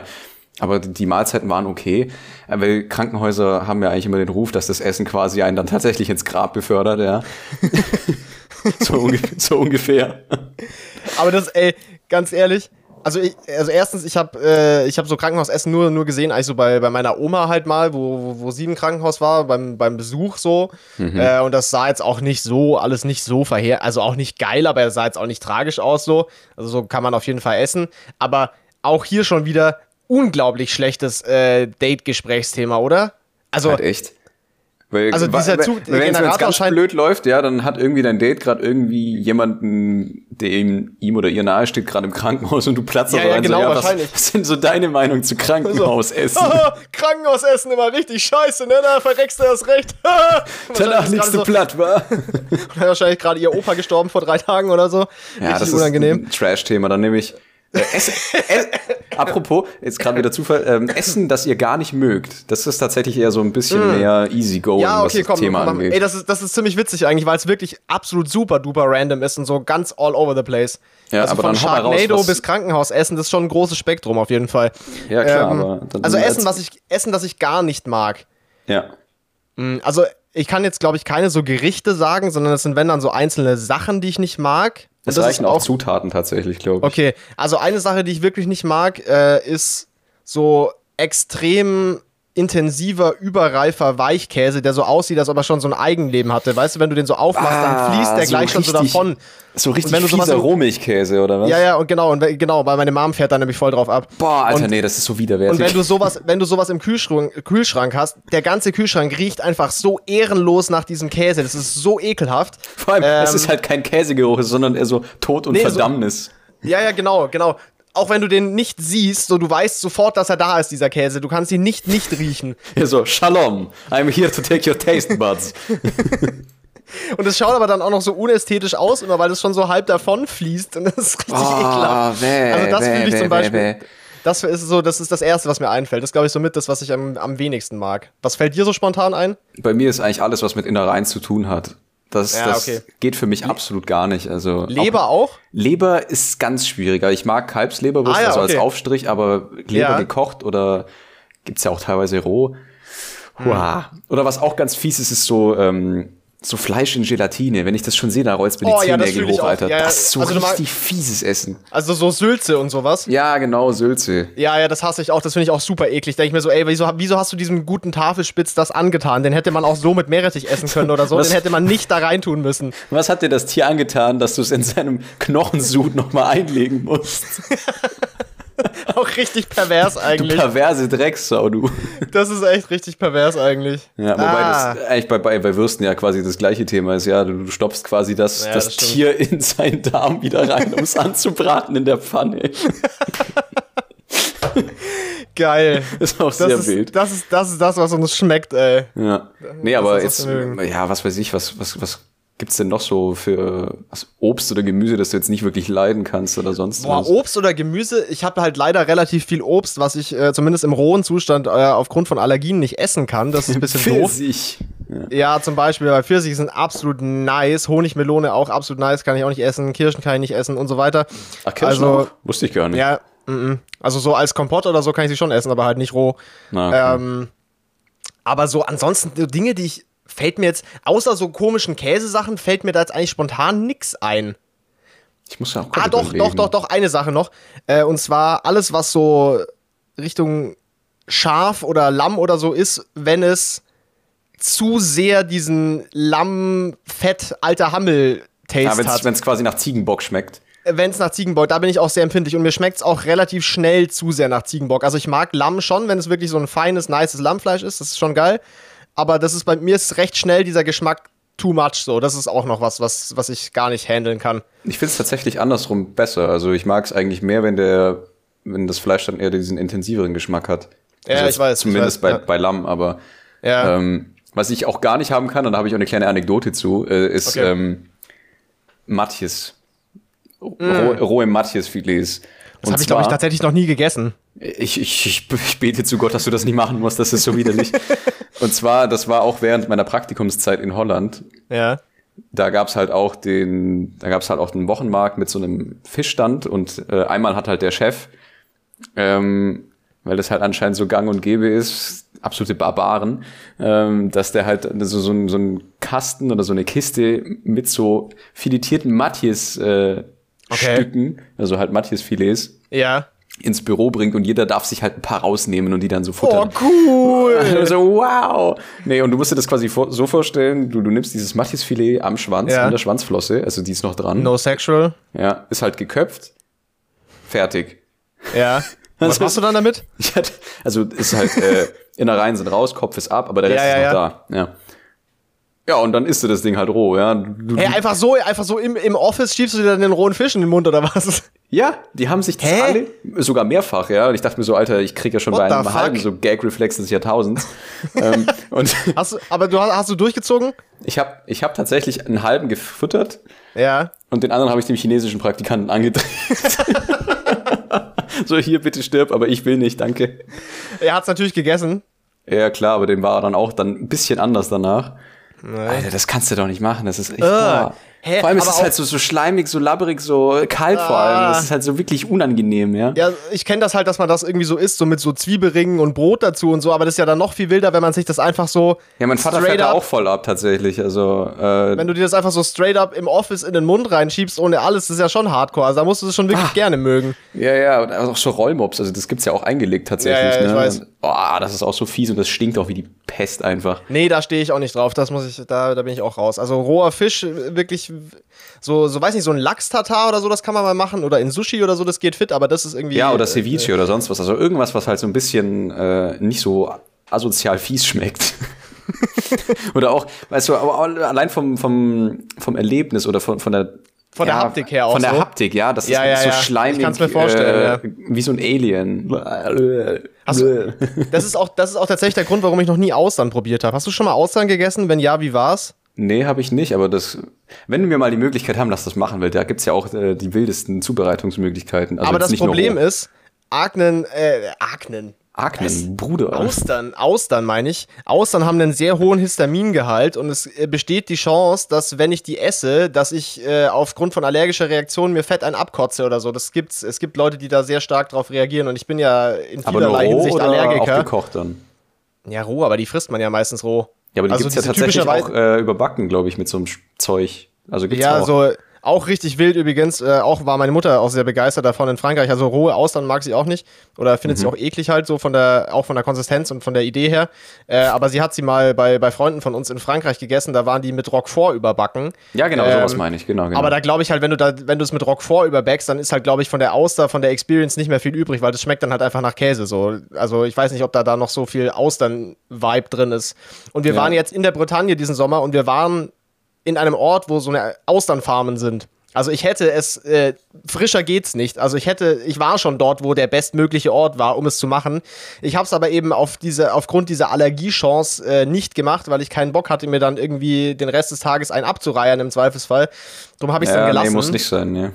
Aber die Mahlzeiten waren okay, äh, weil Krankenhäuser haben ja eigentlich immer den Ruf, dass das Essen quasi einen dann tatsächlich ins Grab befördert, ja. so, ungefähr, so ungefähr. Aber das, ey, ganz ehrlich, also, ich, also erstens, ich habe äh, hab so Krankenhausessen nur, nur gesehen, eigentlich so bei, bei meiner Oma halt mal, wo, wo, wo sie im Krankenhaus war, beim, beim Besuch so. Mhm. Äh, und das sah jetzt auch nicht so, alles nicht so verheer, also auch nicht geil, aber es sah jetzt auch nicht tragisch aus so. Also so kann man auf jeden Fall essen. Aber auch hier schon wieder unglaublich schlechtes äh, Date-Gesprächsthema, oder? Also, halt echt. Weil, also dieser Zug, wenn es ganz blöd läuft, ja, dann hat irgendwie dein Date gerade irgendwie jemanden, der ihm, oder ihr nahe steht, gerade im Krankenhaus und du platzt ja, ja, rein. Genau, so, ja, wahrscheinlich. Was, was sind so deine Meinung zu Krankenhausessen? Also, oh, Krankenhausessen immer richtig scheiße, ne? Da verreckst du erst recht. Danach liegst du so, platt, wa? wahrscheinlich gerade ihr Opa gestorben vor drei Tagen oder so. Ja, richtig das unangenehm. ist ein Trash-Thema. Dann nehme ich äh, Essen, äh, apropos, jetzt gerade wieder Zufall, ähm, Essen, das ihr gar nicht mögt. Das ist tatsächlich eher so ein bisschen mm. mehr easy going, ja, okay, was das komm, Thema komm, angeht. Ey, das ist, das ist ziemlich witzig eigentlich, weil es wirklich absolut super duper random ist und so ganz all over the place. Ja, also aber von dann Sharknado raus, bis Krankenhausessen, das ist schon ein großes Spektrum auf jeden Fall. Ja, klar, ähm, aber Also Essen, was ich, Essen, das ich gar nicht mag. Ja. Mm, also ich kann jetzt, glaube ich, keine so Gerichte sagen, sondern es sind, wenn dann so einzelne Sachen, die ich nicht mag. Es reichen auch, auch Zutaten tatsächlich, glaube ich. Okay, also eine Sache, die ich wirklich nicht mag, äh, ist so extrem intensiver, überreifer Weichkäse, der so aussieht, als ob er schon so ein Eigenleben hatte. Weißt du, wenn du den so aufmachst, ah, dann fließt der so gleich schon so davon. So richtig wenn du fieser Rohmilchkäse, oder was? Ja, ja, und genau, und genau, weil meine Mom fährt da nämlich voll drauf ab. Boah, Alter, und, nee, das ist so widerwärtig. Und wenn du sowas, wenn du sowas im Kühlschrank, Kühlschrank hast, der ganze Kühlschrank riecht einfach so ehrenlos nach diesem Käse. Das ist so ekelhaft. Vor allem, ähm, es ist halt kein Käsegeruch, sondern eher so Tod und nee, Verdammnis. So, ja, ja, genau, genau auch wenn du den nicht siehst, so du weißt sofort, dass er da ist, dieser Käse. Du kannst ihn nicht nicht riechen. Ja, so, Shalom, I'm here to take your taste buds. Und es schaut aber dann auch noch so unästhetisch aus, immer weil es schon so halb davon fließt und das ist richtig oh, ekelhaft. Bäh, also das finde ich zum Beispiel. Bäh, das ist so, das ist das Erste, was mir einfällt. Das ist, glaube ich, so mit das, was ich am, am wenigsten mag. Was fällt dir so spontan ein? Bei mir ist eigentlich alles, was mit Innereien zu tun hat. Das, ja, das okay. geht für mich absolut gar nicht. Also Leber auch, auch? Leber ist ganz schwieriger. Ich mag Kalbsleberwurst, ah, ja, also okay. als Aufstrich, aber Leber ja. gekocht oder gibt's ja auch teilweise roh. Hm. Oder was auch ganz fies ist, ist so ähm, so Fleisch in Gelatine, wenn ich das schon sehe, da rollst mir die oh, Zehennägel ja, hoch, Alter. Ja, das ist so also richtig fieses Essen. Also so Sülze und sowas? Ja, genau, Sülze. Ja, ja, das hasse ich auch. Das finde ich auch super eklig. Denke ich mir so, ey, wieso, wieso hast du diesem guten Tafelspitz das angetan? Den hätte man auch so mit Meerrettich essen können oder so. Was? Den hätte man nicht da reintun müssen. Was hat dir das Tier angetan, dass du es in seinem Knochensud nochmal einlegen musst? auch richtig pervers eigentlich. Du perverse Drecksau, du. Das ist echt richtig pervers eigentlich. Ja, wobei ah. das eigentlich bei, bei, bei Würsten ja quasi das gleiche Thema ist. Ja, du, stopfst quasi das, ja, das, das Tier in seinen Darm wieder rein, um es anzubraten in der Pfanne. Geil. Ist auch das sehr ist, wild. Das ist, das ist das, was uns schmeckt, ey. Ja. Nee, aber jetzt, ja, was weiß ich, was, was, was gibt's denn noch so für was, Obst oder Gemüse, das du jetzt nicht wirklich leiden kannst oder sonst Boah, was? Obst oder Gemüse? Ich habe halt leider relativ viel Obst, was ich äh, zumindest im rohen Zustand äh, aufgrund von Allergien nicht essen kann. Das ist ein bisschen doof. Pfirsich. Ja. Ja, zum Beispiel, weil Pfirsiche sind absolut nice. Honigmelone auch absolut nice, kann ich auch nicht essen. Kirschen kann ich nicht essen und so weiter. Ach, Kirschen Also- auch? Wusste ich gar nicht. Ja, mm, mm. also so als Kompott oder so kann ich sie schon essen, aber halt nicht roh. Na, okay. Ähm, aber so ansonsten so Dinge, die ich, fällt mir jetzt, außer so komischen Käsesachen, fällt mir da jetzt eigentlich spontan nix ein. ich muss ja auch Ah, doch, überlegen. doch, doch, doch, eine Sache noch. Äh, und zwar alles, was so Richtung Schaf oder Lamm oder so ist, wenn es zu sehr diesen Lamm-Fett, alter Hammel-Taste Ja, hat. wenn es quasi nach Ziegenbock schmeckt. Wenn es nach Ziegenbock, da bin ich auch sehr empfindlich und mir schmeckt es auch relativ schnell zu sehr nach Ziegenbock. Also ich mag Lamm schon, wenn es wirklich so ein feines, nices Lammfleisch ist, das ist schon geil. Aber das ist bei mir ist recht schnell dieser Geschmack too much so. Das ist auch noch was, was, was ich gar nicht handeln kann. Ich finde es tatsächlich andersrum besser. Also ich mag es eigentlich mehr, wenn der, wenn das Fleisch dann eher diesen intensiveren Geschmack hat. Ja, also ich weiß, ich Zumindest weiß, bei, ja. bei Lamm, aber Ja. ähm, was ich auch gar nicht haben kann, und da habe ich auch eine kleine Anekdote zu, äh, ist Okay. ähm, Matjes. Roh, rohe Matjes-Filets. Das habe ich, glaube ich, tatsächlich noch nie gegessen. Ich, ich, ich, bete zu Gott, dass du das nicht machen musst, das ist so widerlich. und zwar, das war auch während meiner Praktikumszeit in Holland. Ja. da gab's halt auch den, da gab's halt auch den Wochenmarkt mit so einem Fischstand und äh, einmal hat halt der Chef, ähm, weil das halt anscheinend so gang und gäbe ist, absolute Barbaren, ähm, dass der halt so, so, so ein Kasten oder so eine Kiste mit so filetierten Matjes äh, Okay. Stücken, also halt Matjes-Filets, Ja. ins Büro bringt und jeder darf sich halt ein paar rausnehmen und die dann so Oh, futtern. cool. Also, wow. Nee, und du musst dir das quasi so vorstellen, du, du nimmst dieses Matjesfilet am Schwanz, Ja. an der Schwanzflosse, also die ist noch dran. No sexual. Ja, ist halt geköpft. Fertig. Ja. Was Also- machst du dann damit? Also ist halt, äh, Innereien sind raus, Kopf ist ab, aber der Rest Ja, ja, ist noch da. Ja. Ja, und dann isst du das Ding halt roh, ja. Du, Hey, einfach so, einfach so im, im Office schiebst du dir dann den rohen Fisch in den Mund oder was? ja, die haben sich das Hä? alle, sogar mehrfach, ja. Und ich dachte mir so, Alter, ich krieg ja schon What bei einem halben so Gag-Reflex des Jahrtausends. ähm, und Hast du, aber du hast, du durchgezogen? ich habe ich hab tatsächlich einen halben gefüttert. Ja. Und den anderen habe ich dem chinesischen Praktikanten angedreht. so, hier, bitte stirb, aber ich will nicht, danke. Er hat's natürlich gegessen. Ja, klar, aber dem war dann auch dann ein bisschen anders danach. Alter, das kannst du doch nicht machen, das ist echt boah. Hä, Vor allem ist es halt so, so schleimig, so labberig, so kalt vor allem. Ah. Das ist halt so wirklich unangenehm, ja. Ja, ich kenne das halt, dass man das irgendwie so isst, so mit so Zwiebelringen und Brot dazu und so, aber das ist ja dann noch viel wilder, wenn man sich das einfach so Ja, mein Vater fährt da auch voll ab, tatsächlich. Also, äh, wenn du dir das einfach so straight up im Office in den Mund reinschiebst ohne alles, das ist ja schon hardcore. Also da musst du es schon wirklich Ah. gerne mögen. ja, ja, und auch so Rollmops, also das gibt's ja auch eingelegt tatsächlich. Ja, ja, ich ne? weiß. Oh, das ist auch so fies und das stinkt auch wie die Pest einfach. Nee, da stehe ich auch nicht drauf. Das muss ich, da, da bin ich auch raus. Also roher Fisch, äh, wirklich so, so weiß nicht, so ein Lachs-Tatar oder so, das kann man mal machen. Oder in Sushi oder so, das geht fit, aber das ist irgendwie. Ja, oder äh, Ceviche oder sonst was. Also irgendwas, was halt so ein bisschen äh, nicht so asozial fies schmeckt. oder auch, weißt du, allein vom, vom, vom Erlebnis oder von, von der Von der Haptik her auch Von der so. Haptik, ja. Das ist Ja, ja, so ja. schleimig. Ich kann's mir vorstellen, äh, Wie so ein Alien. Hast du, das, ist auch, das ist auch tatsächlich der Grund, warum ich noch nie Austern probiert habe. Hast du schon mal Austern gegessen? Wenn ja, wie war's? Nee, habe ich nicht, aber das, wenn wir mal die Möglichkeit haben, dass das machen, weil da gibt's ja auch äh, die wildesten Zubereitungsmöglichkeiten. Also aber das Problem ist, Agnen, äh, Agnen. Aknen, Bruder. Austern, Austern meine ich. Austern haben einen sehr hohen Histamingehalt und es äh, besteht die Chance, dass wenn ich die esse, dass ich äh, aufgrund von allergischer Reaktion mir Fett ein abkotze oder so. Das gibt's. Es gibt Leute, die da sehr stark drauf reagieren und ich bin ja in vielerlei Hinsicht oder auch Allergiker. gekocht dann? Ja, roh, aber die frisst man ja meistens roh. Ja, aber die Also gibt's ja tatsächlich auch äh, überbacken, glaube ich, mit so einem Zeug. Also gibt's Ja, auch. so auch richtig wild übrigens. Äh, auch war meine Mutter auch sehr begeistert davon in Frankreich. Also rohe Austern mag sie auch nicht oder findet Mhm. sie auch eklig halt so von der auch von der Konsistenz und von der Idee her. Äh, aber sie hat sie mal bei, bei Freunden von uns in Frankreich gegessen. Da waren die mit Roquefort überbacken. Ja, genau, Ähm, sowas meine ich, genau, genau. Aber da glaube ich halt, wenn du da, wenn du es mit Roquefort überbackst, dann ist halt, glaube ich, von der Auster, von der Experience nicht mehr viel übrig, weil das schmeckt dann halt einfach nach Käse. So. Also ich weiß nicht, ob da, da noch so viel Austern-Vibe drin ist. Und wir Ja. waren jetzt in der Bretagne diesen Sommer und wir waren in einem Ort, wo so eine Austernfarmen sind. Also ich hätte es, äh, frischer geht's nicht. Also ich hätte, ich war schon dort, wo der bestmögliche Ort war, um es zu machen. Ich habe es aber eben auf diese, aufgrund dieser Allergiechance äh, nicht gemacht, weil ich keinen Bock hatte, mir dann irgendwie den Rest des Tages einen abzureiern im Zweifelsfall. Darum habe ich es ja, dann gelassen. Nee, muss nicht sein, ja.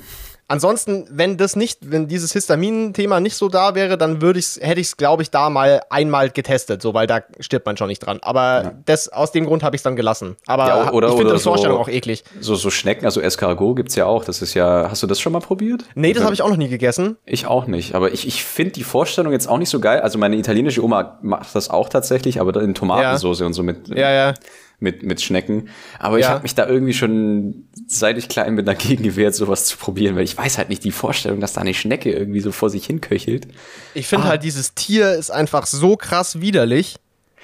Ansonsten, wenn das nicht, wenn dieses Histamin-Thema nicht so da wäre, dann würde ich's, hätte ich es, glaube ich, da mal einmal getestet, so, weil da stirbt man schon nicht dran. Aber ja. das, aus dem Grund habe ich es dann gelassen. Aber ja, oder, ich finde die Vorstellung auch eklig. So, so Schnecken, also Escargot gibt es ja auch. Das ist ja, hast du das schon mal probiert? Nee, das habe ich auch noch nie gegessen. Ich auch nicht. Aber ich, ich finde die Vorstellung jetzt auch nicht so geil. Also meine italienische Oma macht das auch tatsächlich, aber in Tomatensauce ja. und so mit. Ja, ja mit, mit Schnecken. Aber ja. ich habe mich da irgendwie schon, seit ich klein bin, dagegen gewehrt, sowas zu probieren, weil ich weiß halt nicht die Vorstellung, dass da eine Schnecke irgendwie so vor sich hin köchelt. Ich finde ah. halt, dieses Tier ist einfach so krass widerlich.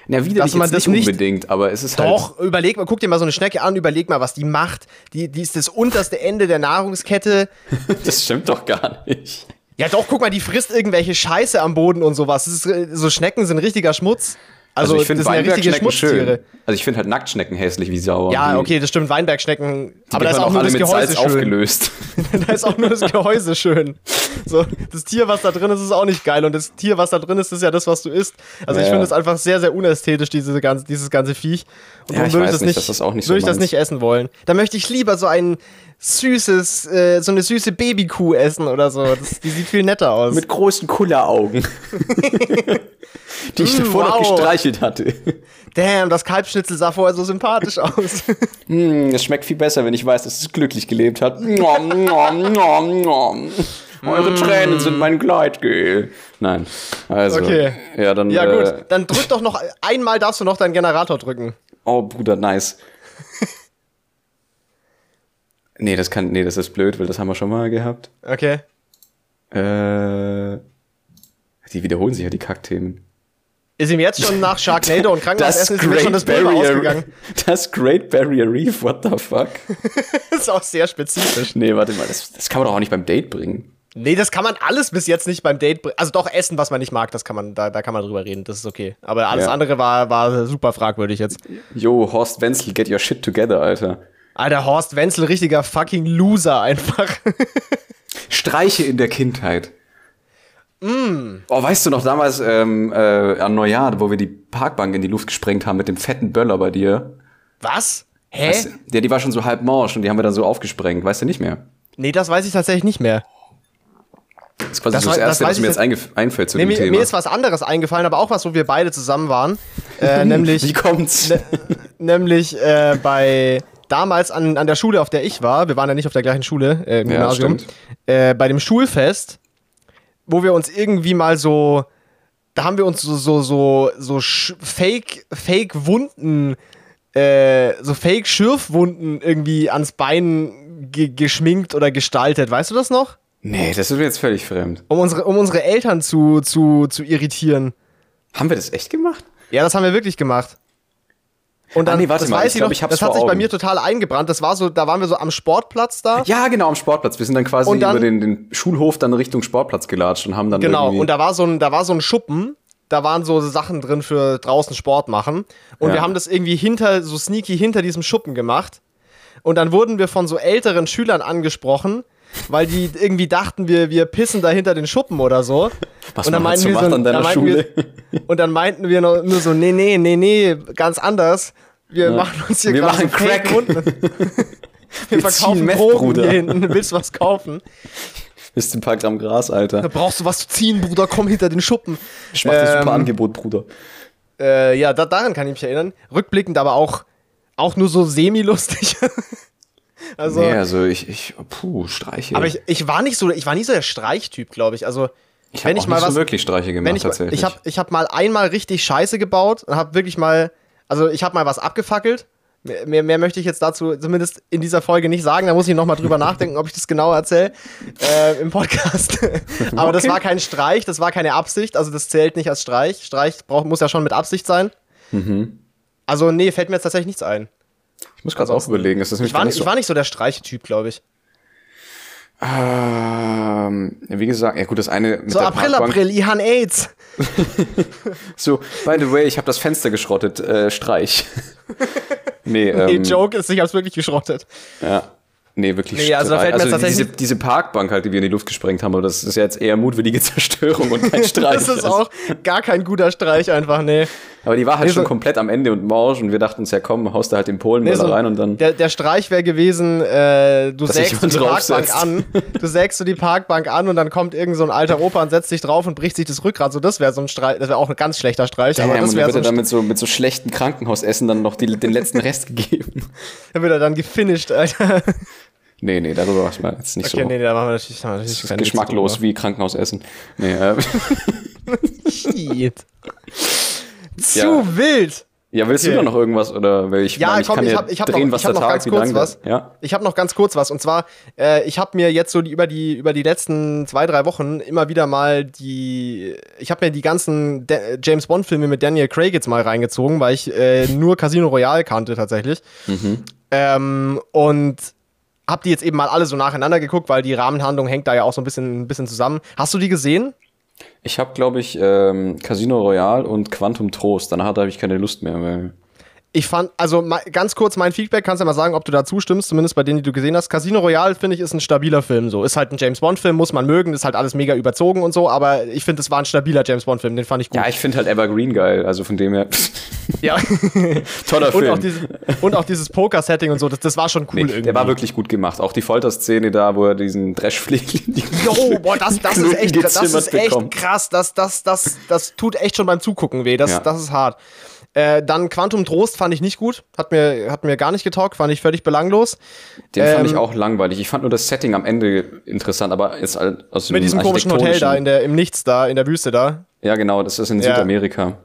Na, widerlich dass man das nicht unbedingt, aber es ist doch, halt. Doch, überleg mal, guck dir mal so eine Schnecke an, überleg mal, was die macht. Die, die ist das unterste Ende der Nahrungskette. das stimmt doch gar nicht. Ja, doch, guck mal, die frisst irgendwelche Scheiße am Boden und sowas. Ist, so Schnecken sind richtiger Schmutz. Also, also ich finde Weinbergschnecken schön. Also ich finde halt Nacktschnecken hässlich wie Sau. Ja, okay, das stimmt, Weinbergschnecken. Aber da ist auch nur das Gehäuse schön. da ist auch nur das Gehäuse schön. So, das Tier, was da drin ist, ist auch nicht geil. Und das Tier, was da drin ist, ist ja das, was du isst. Also ja, ich finde es einfach sehr, sehr unästhetisch, diese ganze, dieses ganze Viech. Und ja, ich würde ich das nicht, das nicht so ich das nicht essen wollen. Da möchte ich lieber so ein süßes, äh, so eine süße Babykuh essen oder so. Das, die sieht viel netter aus. Mit großen Kulleraugen. die ich mm, davor wow. noch gestreichelt hatte. Damn, das Kalbschnitzel sah vorher so sympathisch aus. mm, es schmeckt viel besser, wenn ich weiß, dass es glücklich gelebt hat. Nom, nom, nom, nom. Eure mm. Tränen sind mein Gleitgel. Nein. Also. Okay. Ja, dann. Ja, gut. Äh, dann drück doch noch einmal, darfst du noch deinen Generator drücken. Oh, Bruder, nice. Nee, das kann, nee, das ist blöd, weil das haben wir schon mal gehabt. Okay. Äh, die wiederholen sich ja die Kackthemen. Ist ihm jetzt schon nach Sharknado und Krankenhausessen ist ihm schon das Pulver ausgegangen? Das Great Barrier Reef, what the fuck? das ist auch sehr spezifisch. Nee, warte mal, das, das kann man doch auch nicht beim Date bringen. Nee, das kann man alles bis jetzt nicht beim Date bringen. Also doch Essen, was man nicht mag, das kann man, da, da kann man drüber reden, das ist okay. Aber alles ja. andere war, war super fragwürdig jetzt. Jo, Horst Wenzel, get your shit together, Alter. Alter, Horst Wenzel, richtiger fucking Loser einfach. Streiche in der Kindheit. Mm. Oh, weißt du noch damals ähm, äh, an Neujahr, wo wir die Parkbank in die Luft gesprengt haben mit dem fetten Böller bei dir? Was? Hä? Weißt, ja, die war schon so halb morsch und die haben wir dann so aufgesprengt. Weißt du nicht mehr? Nee, das weiß ich tatsächlich nicht mehr. Das ist quasi das, so das Erste, das, mir jetzt einfällt zu nee, dem mir, Thema. Mir ist was anderes eingefallen, aber auch was, wo wir beide zusammen waren. Äh, nämlich, Wie kommt's? Ne, nämlich äh, bei damals an, an der Schule, auf der ich war, wir waren ja nicht auf der gleichen Schule, äh, im Gymnasium, ja, äh, bei dem Schulfest, wo wir uns irgendwie mal so, da haben wir uns so, so, so, so Fake, Fake-Wunden, äh, so Fake-Schürfwunden irgendwie ans Bein ge geschminkt oder gestaltet. Weißt du das noch? Nee, das ist mir jetzt völlig fremd. Um unsere, um unsere Eltern zu, zu, zu irritieren. Haben wir das echt gemacht? Ja, das haben wir wirklich gemacht. Und dann, ah, nee, warte das mal, weiß ich, glaub, ich noch, das hat sich Augen. bei mir total eingebrannt. Das war so, da waren wir so am Sportplatz da. Ja, genau, am Sportplatz. Wir sind dann quasi dann, über den, den Schulhof dann Richtung Sportplatz gelatscht und haben dann Genau, und da war so ein, da war so ein Schuppen. Da waren so Sachen drin für draußen Sport machen. Und ja. wir haben das irgendwie hinter, so sneaky hinter diesem Schuppen gemacht. Und dann wurden wir von so älteren Schülern angesprochen, weil die irgendwie dachten, wir, wir pissen da hinter den Schuppen oder so. Was und dann meinten wir so, an deiner Schule? Wir, und dann meinten wir nur, so, nee, nee, nee, nee, ganz anders. Wir ja. machen uns hier gerade so Crack. wir, wir verkaufen Meth, Drogen Bruder. hier hinten. Willst du was kaufen? Bist ein paar Gramm Gras, Alter. Da brauchst du was zu ziehen, Bruder. Komm hinter den Schuppen. Ich mach ähm, dir super Angebot, Bruder. Äh, ja, da, daran kann ich mich erinnern. Rückblickend aber auch, auch nur so semi-lustig. Also, nee, also ich, ich, puh, Streiche. Aber ich, ich war nicht so, ich war nie so der Streichtyp, glaube ich. Also, ich habe nicht mal was, so wirklich Streiche gemacht, ich, tatsächlich. Ich habe ich hab mal einmal richtig Scheiße gebaut und habe wirklich mal, also ich habe mal was abgefackelt. Mehr, mehr möchte ich jetzt dazu zumindest in dieser Folge nicht sagen. Da muss ich nochmal drüber nachdenken, ob ich das genau erzähle äh, im Podcast. Aber okay. das war kein Streich, das war keine Absicht. Also das zählt nicht als Streich. Streich brauch, muss ja schon mit Absicht sein. Mhm. Also nee, fällt mir jetzt tatsächlich nichts ein. Ich muss gerade auch überlegen. Ist das ich, war, nicht so ich war nicht so der Streichetyp, glaube ich. Ähm, wie gesagt, ja gut, das eine mit So der April, Parkbank. April, ich han AIDS. so, by the way, ich habe das Fenster geschrottet, äh, Streich. nee, ähm, nee, Joke ist, ich hab's wirklich geschrottet. Ja. Nee, wirklich Nee, also da fällt mir also tatsächlich- diese, diese Parkbank halt, die wir in die Luft gesprengt haben, aber das ist ja jetzt eher mutwillige Zerstörung und kein Streich. Das ist auch gar kein guter Streich einfach, nee. Aber die war halt Nee, schon so- komplett am Ende und morsch und wir dachten uns, ja komm, haust da halt den Polen Nee, so, rein und dann. der, der Streich wäre gewesen, äh, du sägst die Parkbank an, du sägst so die Parkbank an und dann kommt irgend so ein alter Opa und setzt sich drauf und bricht sich das Rückgrat. So, das wäre so ein Streich, das wäre auch ein ganz schlechter Streich, aber Ja, das wäre so dann mit so, mit so schlechten Krankenhausessen dann noch die, den letzten Rest gegeben. Dann wird er dann gefinisht, Alter. Nee, nee, darüber macht man jetzt nicht Okay, so. nee, da machen wir natürlich, machen wir natürlich das ist geschmacklos wie Krankenhausessen. Nee, äh, Shit. Zu Ja. wild. ja, willst Okay. du da noch irgendwas oder weil ich Ja, meine, ich komm, kann ich dir hab- ich hab drehen, noch- was ich hab noch Tag ganz kurz was. Ja. Ich habe noch ganz kurz was. Und zwar, äh, ich habe mir jetzt so die, über, die, über die letzten zwei, drei Wochen immer wieder mal die. Ich habe mir die ganzen Da- James Bond-Filme mit Daniel Craig jetzt mal reingezogen, weil ich äh, nur Casino Royale kannte tatsächlich. Ähm, und habe die jetzt eben mal alle so nacheinander geguckt, weil die Rahmenhandlung hängt da ja auch so ein bisschen, ein bisschen zusammen. Hast du die gesehen? Ich habe, glaube ich, ähm, Casino Royale und Quantum Trost. Danach habe ich keine Lust mehr, weil Ich fand, also ganz kurz mein Feedback, kannst du ja mal sagen, ob du da zustimmst, zumindest bei denen, die du gesehen hast. Casino Royale, finde ich, ist ein stabiler Film. So, ist halt ein James Bond-Film, muss man mögen, ist halt alles mega überzogen und so, aber ich finde, es war ein stabiler James Bond-Film, den fand ich gut. ja, ich finde halt Evergreen geil. Also von dem her Ja. toller und, Film. auch dieses, und auch dieses Poker-Setting und so, das, das war schon cool Nee, irgendwie. der war wirklich gut gemacht. Auch die Folterszene da, wo er diesen die Jo, boah, das, das ist echt, das ist echt krass. Das, das, das, das tut echt schon beim Zugucken weh. Das, Ja. das ist hart. Äh, dann Quantum Trost fand ich nicht gut. Hat mir, hat mir gar nicht getaugt, fand ich völlig belanglos. Den fand ich Ähm, auch langweilig. Ich fand nur das Setting am Ende interessant, aber jetzt halt aus dem Mit diesem komischen Hotel da in der, im Nichts da, in der Wüste da. Ja, genau, das ist in Ja. Südamerika.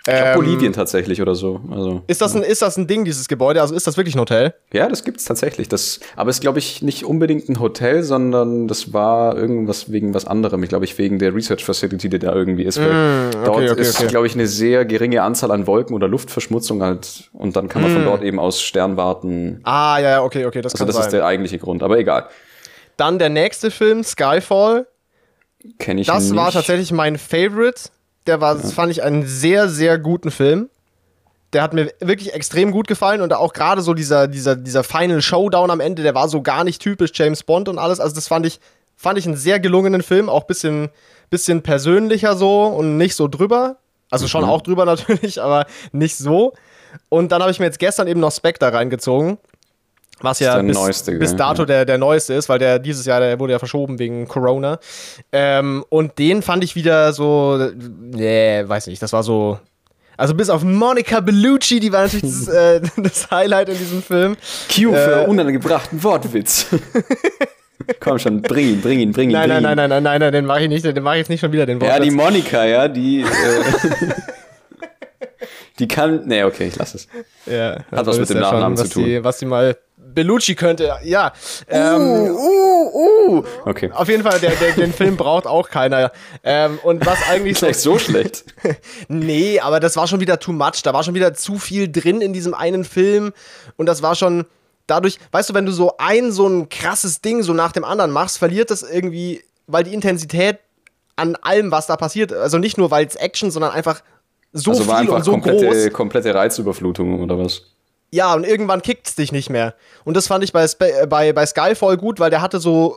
Ich glaub, Ähm, Bolivien tatsächlich oder so. Also, Ist das, ein, ist das ein Ding, dieses Gebäude? Also ist das wirklich ein Hotel? ja, das gibt's tatsächlich. Das, aber es ist, glaube ich, nicht unbedingt ein Hotel, sondern das war irgendwas wegen was anderem. Ich glaube, ich wegen der Research Facility, die da irgendwie ist. Weil dort Mm, okay, ist, okay. glaube ich, eine sehr geringe Anzahl an Wolken oder Luftverschmutzung halt. Und dann kann man Mm. von dort eben aus Sternwarten. Ah, ja, ja, okay, okay, das Also das sein. ist der eigentliche Grund. Aber egal. Dann der nächste Film, Skyfall. Kenne ich Das nicht. war tatsächlich mein Favorite. Der war, das fand ich einen sehr, sehr guten Film. Der hat mir wirklich extrem gut gefallen und auch gerade so dieser, dieser, dieser Final Showdown am Ende, der war so gar nicht typisch James Bond und alles. Also das fand ich, fand ich einen sehr gelungenen Film, auch bisschen, bisschen persönlicher so und nicht so drüber. Also schon auch drüber natürlich, aber nicht so. Und dann habe ich mir jetzt gestern eben noch Spectre reingezogen. Was ja bis, neueste, bis dato der, der neueste ist, weil der dieses Jahr, der wurde ja verschoben wegen Corona. Ähm, und den fand ich wieder so, nee, weiß nicht, das war so. Also bis auf Monica Bellucci, die war natürlich das, äh, das Highlight in diesem Film. Q für Äh, unangebrachten Wortwitz. Komm schon, bring ihn, bring ihn, bring ihn. Nein, bring nein, ihn. nein, nein, nein, nein, nein, den mache ich nicht, den mache ich jetzt nicht schon wieder, den Ja, die Wortwitz. Monika, ja, die. Äh, die kann. Nee, okay, ich lass es. Ja, Hat was mit dem ihr Nachnamen was zu tun. Die, was die mal Bellucci könnte, ja. Ähm, Okay. Auf jeden Fall, der, der, den Film braucht auch keiner. Ähm, und was eigentlich so, Vielleicht so schlecht. Nee, aber das war schon wieder too much. Da war schon wieder zu viel drin in diesem einen Film. Und das war schon dadurch, weißt du, wenn du so ein so ein krasses Ding so nach dem anderen machst, verliert das irgendwie, weil die Intensität an allem, was da passiert, also nicht nur, weil es Action, sondern einfach so Also war viel einfach und so komplette, groß. komplette Reizüberflutung oder was? Ja, und irgendwann kickt's dich nicht mehr. Und das fand ich bei, Spe äh, bei, bei Skyfall gut, weil der hatte so.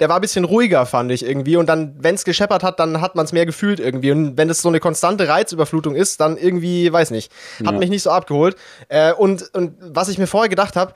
Der war ein bisschen ruhiger, fand ich irgendwie. Und dann, wenn's gescheppert hat, dann hat man's mehr gefühlt irgendwie. Und wenn es so eine konstante Reizüberflutung ist, dann irgendwie, weiß nicht, hat Ja. mich nicht so abgeholt. Äh, und, und was ich mir vorher gedacht habe,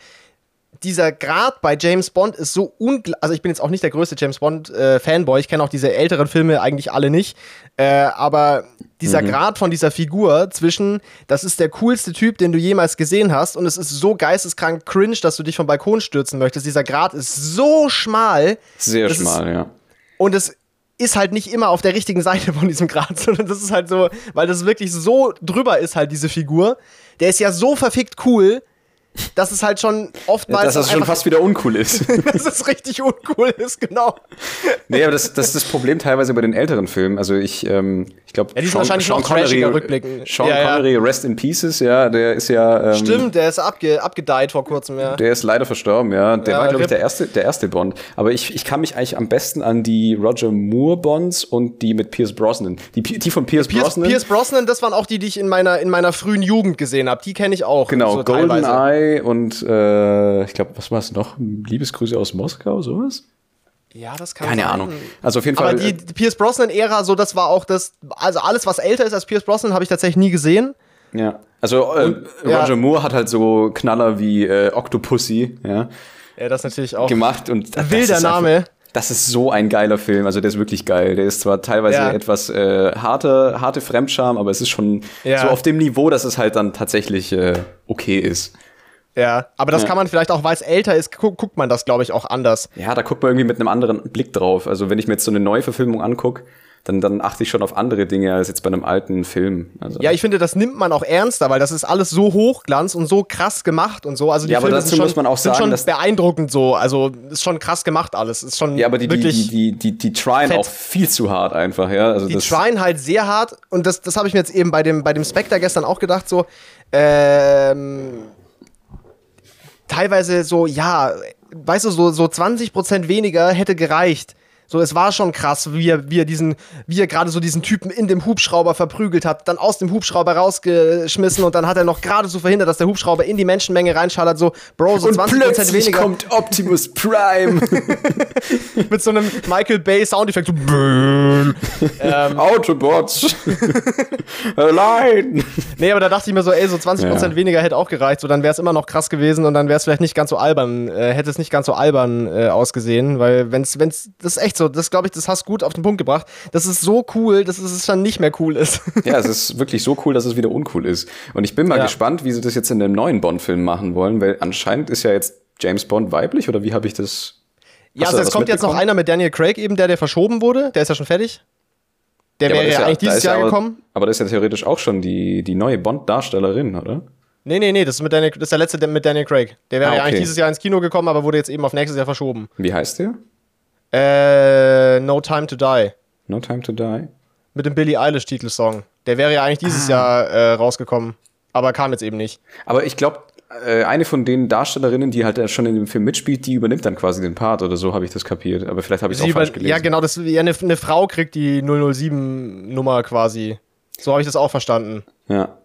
dieser Grad bei James Bond ist so unglaublich. Also, ich bin jetzt auch nicht der größte James Bond-Fanboy. ich kenne auch diese älteren Filme eigentlich alle nicht. Äh, aber dieser Grad von dieser Figur zwischen, das ist der coolste Typ, den du jemals gesehen hast, und es ist so geisteskrank cringe, dass du dich vom Balkon stürzen möchtest. Dieser Grad ist so schmal. Sehr Das ist- schmal, ja. Und es ist halt nicht immer auf der richtigen Seite von diesem Grad, sondern das ist halt so, weil das wirklich so drüber ist, halt diese Figur. Der ist ja so verfickt cool, dass es halt schon oftmals. Dass das schon fast wieder uncool ist. dass es richtig uncool ist, genau. nee, aber das, das ist das Problem teilweise bei den älteren Filmen. Also ich, ähm, ich glaube, Ja, sind wahrscheinlich noch trashiger rückblickend. Sean Ja, ja. Connery, Rest in Pieces, ja, der ist ja. Ähm, Stimmt, der ist abge abgedeiht vor kurzem, ja. Der ist leider verstorben, ja. Der Ja, war, glaube ich, der erste, der erste Bond. Aber ich, ich kann mich eigentlich am besten an die Roger Moore Bonds und die mit Pierce Brosnan. Die, die von Pierce, Pierce, Brosnan. Pierce Brosnan, das waren auch die, die ich in meiner, in meiner frühen Jugend gesehen habe. Die kenne ich auch. genau, so. GoldenEye, Und äh, ich glaube, was war es noch? Liebesgrüße aus Moskau, sowas? Ja, das kann Keine sein. Ahnung. Also auf jeden Aber Fall. die, die Pierce Brosnan-Ära, so, das war auch das. Also alles, was älter ist als Pierce Brosnan, habe ich tatsächlich nie gesehen. ja. Also äh, ja. Roger Moore hat halt so Knaller wie äh, Octopussy, ja, Ja, das natürlich auch. gemacht und das Wilder ist Name. Einfach, das ist so ein geiler Film. Also der ist wirklich geil. Der ist zwar teilweise Ja. etwas äh, harte, harte Fremdscham, aber es ist schon Ja. so auf dem Niveau, dass es halt dann tatsächlich äh, okay ist. Ja, aber das Ja. kann man vielleicht auch, weil es älter ist, gu guckt man das, glaube ich, auch anders. Ja, da guckt man irgendwie mit einem anderen Blick drauf. Also wenn ich mir jetzt so eine neue Verfilmung angucke, dann, dann achte ich schon auf andere Dinge als jetzt bei einem alten Film. Also, Ja, ich finde, das nimmt man auch ernster, weil das ist alles so Hochglanz und so krass gemacht und so. Also die Ja, aber Filme dazu sind schon, muss man auch sind sagen, schon dass- beeindruckend so. Also ist schon krass gemacht alles. Ist schon ja aber die, die, wirklich. die, die, die, die tryen fett. auch viel zu hart einfach, ja. Also Die das, tryen halt sehr hart und das, das habe ich mir jetzt eben bei dem, bei dem Spectre gestern auch gedacht, so, ähm, teilweise so, ja, weißt du, so, so 20% weniger hätte gereicht. So, es war schon krass, wie er, wie er diesen, wie er gerade so diesen Typen in dem Hubschrauber verprügelt hat, dann aus dem Hubschrauber rausgeschmissen und dann hat er noch gerade so verhindert, dass der Hubschrauber in die Menschenmenge reinschallert, so, Bro, so und 20% plötzlich weniger. kommt Optimus Prime. mit so einem Michael Bay Soundeffekt, so, ähm, Autobots. Allein. Nee, aber da dachte ich mir so, ey, so 20% Ja. weniger hätte auch gereicht, so dann wäre es immer noch krass gewesen und dann wäre es vielleicht nicht ganz so albern, äh, hätte es nicht ganz so albern äh, ausgesehen, weil wenn's, wenn's, das ist echt so, das glaube ich, das hast du gut auf den Punkt gebracht, das ist so cool, dass es dann nicht mehr cool ist. Ja, es ist wirklich so cool, dass es wieder uncool ist. Und ich bin mal Ja. gespannt, wie sie das jetzt in dem neuen Bond-Film machen wollen, weil anscheinend ist ja jetzt James Bond weiblich oder wie habe ich das? ja, also es kommt jetzt noch einer mit Daniel Craig eben, der, der verschoben wurde, der ist ja schon fertig. Der Ja, wäre ja, eigentlich dieses Jahr aber, gekommen. Aber das ist ja theoretisch auch schon die, die neue Bond-Darstellerin, oder? Nee, nee, nee, das ist, mit Daniel, das ist der letzte mit Daniel Craig. Der wäre Ah, ja eigentlich okay. dieses Jahr ins Kino gekommen, aber wurde jetzt eben auf nächstes Jahr verschoben. Wie heißt der? Äh, No Time to Die. No Time to Die? Mit dem Billie Eilish Titelsong. Der wäre ja eigentlich Ah. dieses Jahr äh, rausgekommen. Aber kam jetzt eben nicht. Aber ich glaube, äh, eine von den Darstellerinnen, die halt schon in dem Film mitspielt, die übernimmt dann quasi den Part oder so, habe ich das kapiert. Aber vielleicht habe ich es auch falsch gelesen. ja, genau, das, ja, eine, eine Frau kriegt die 007-Nummer quasi. So habe ich das auch verstanden. Ja.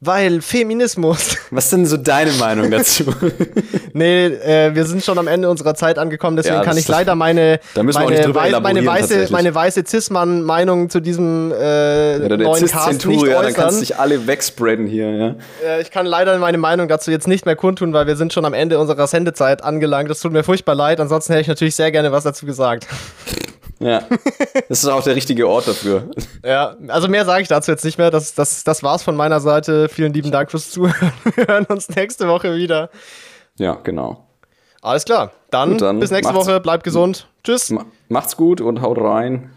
Weil Feminismus. Was ist denn so deine Meinung dazu? nee, äh, wir sind schon am Ende unserer Zeit angekommen, deswegen Ja, kann ich leider meine, Da müssen wir auch meine, nicht meine weiße, meine weiße Cis-Mann-Meinung zu diesem äh, der neuen Cast nicht Cis-Centuria, dann kannst du äußern. dich alle wegspreaden hier, ja. Äh, ich kann leider meine Meinung dazu jetzt nicht mehr kundtun, weil wir sind schon am Ende unserer Sendezeit angelangt. Das tut mir furchtbar leid. Ansonsten hätte ich natürlich sehr gerne was dazu gesagt. Ja. Das ist auch der richtige Ort dafür. Ja, also mehr sage ich dazu jetzt nicht mehr. Das, das, das war's von meiner Seite. Vielen lieben Dank fürs Zuhören. Wir hören uns nächste Woche wieder. Ja, genau. Alles klar. Dann, dann bis nächste Woche. Bleibt gesund. Tschüss. Ma- Macht's gut und haut rein.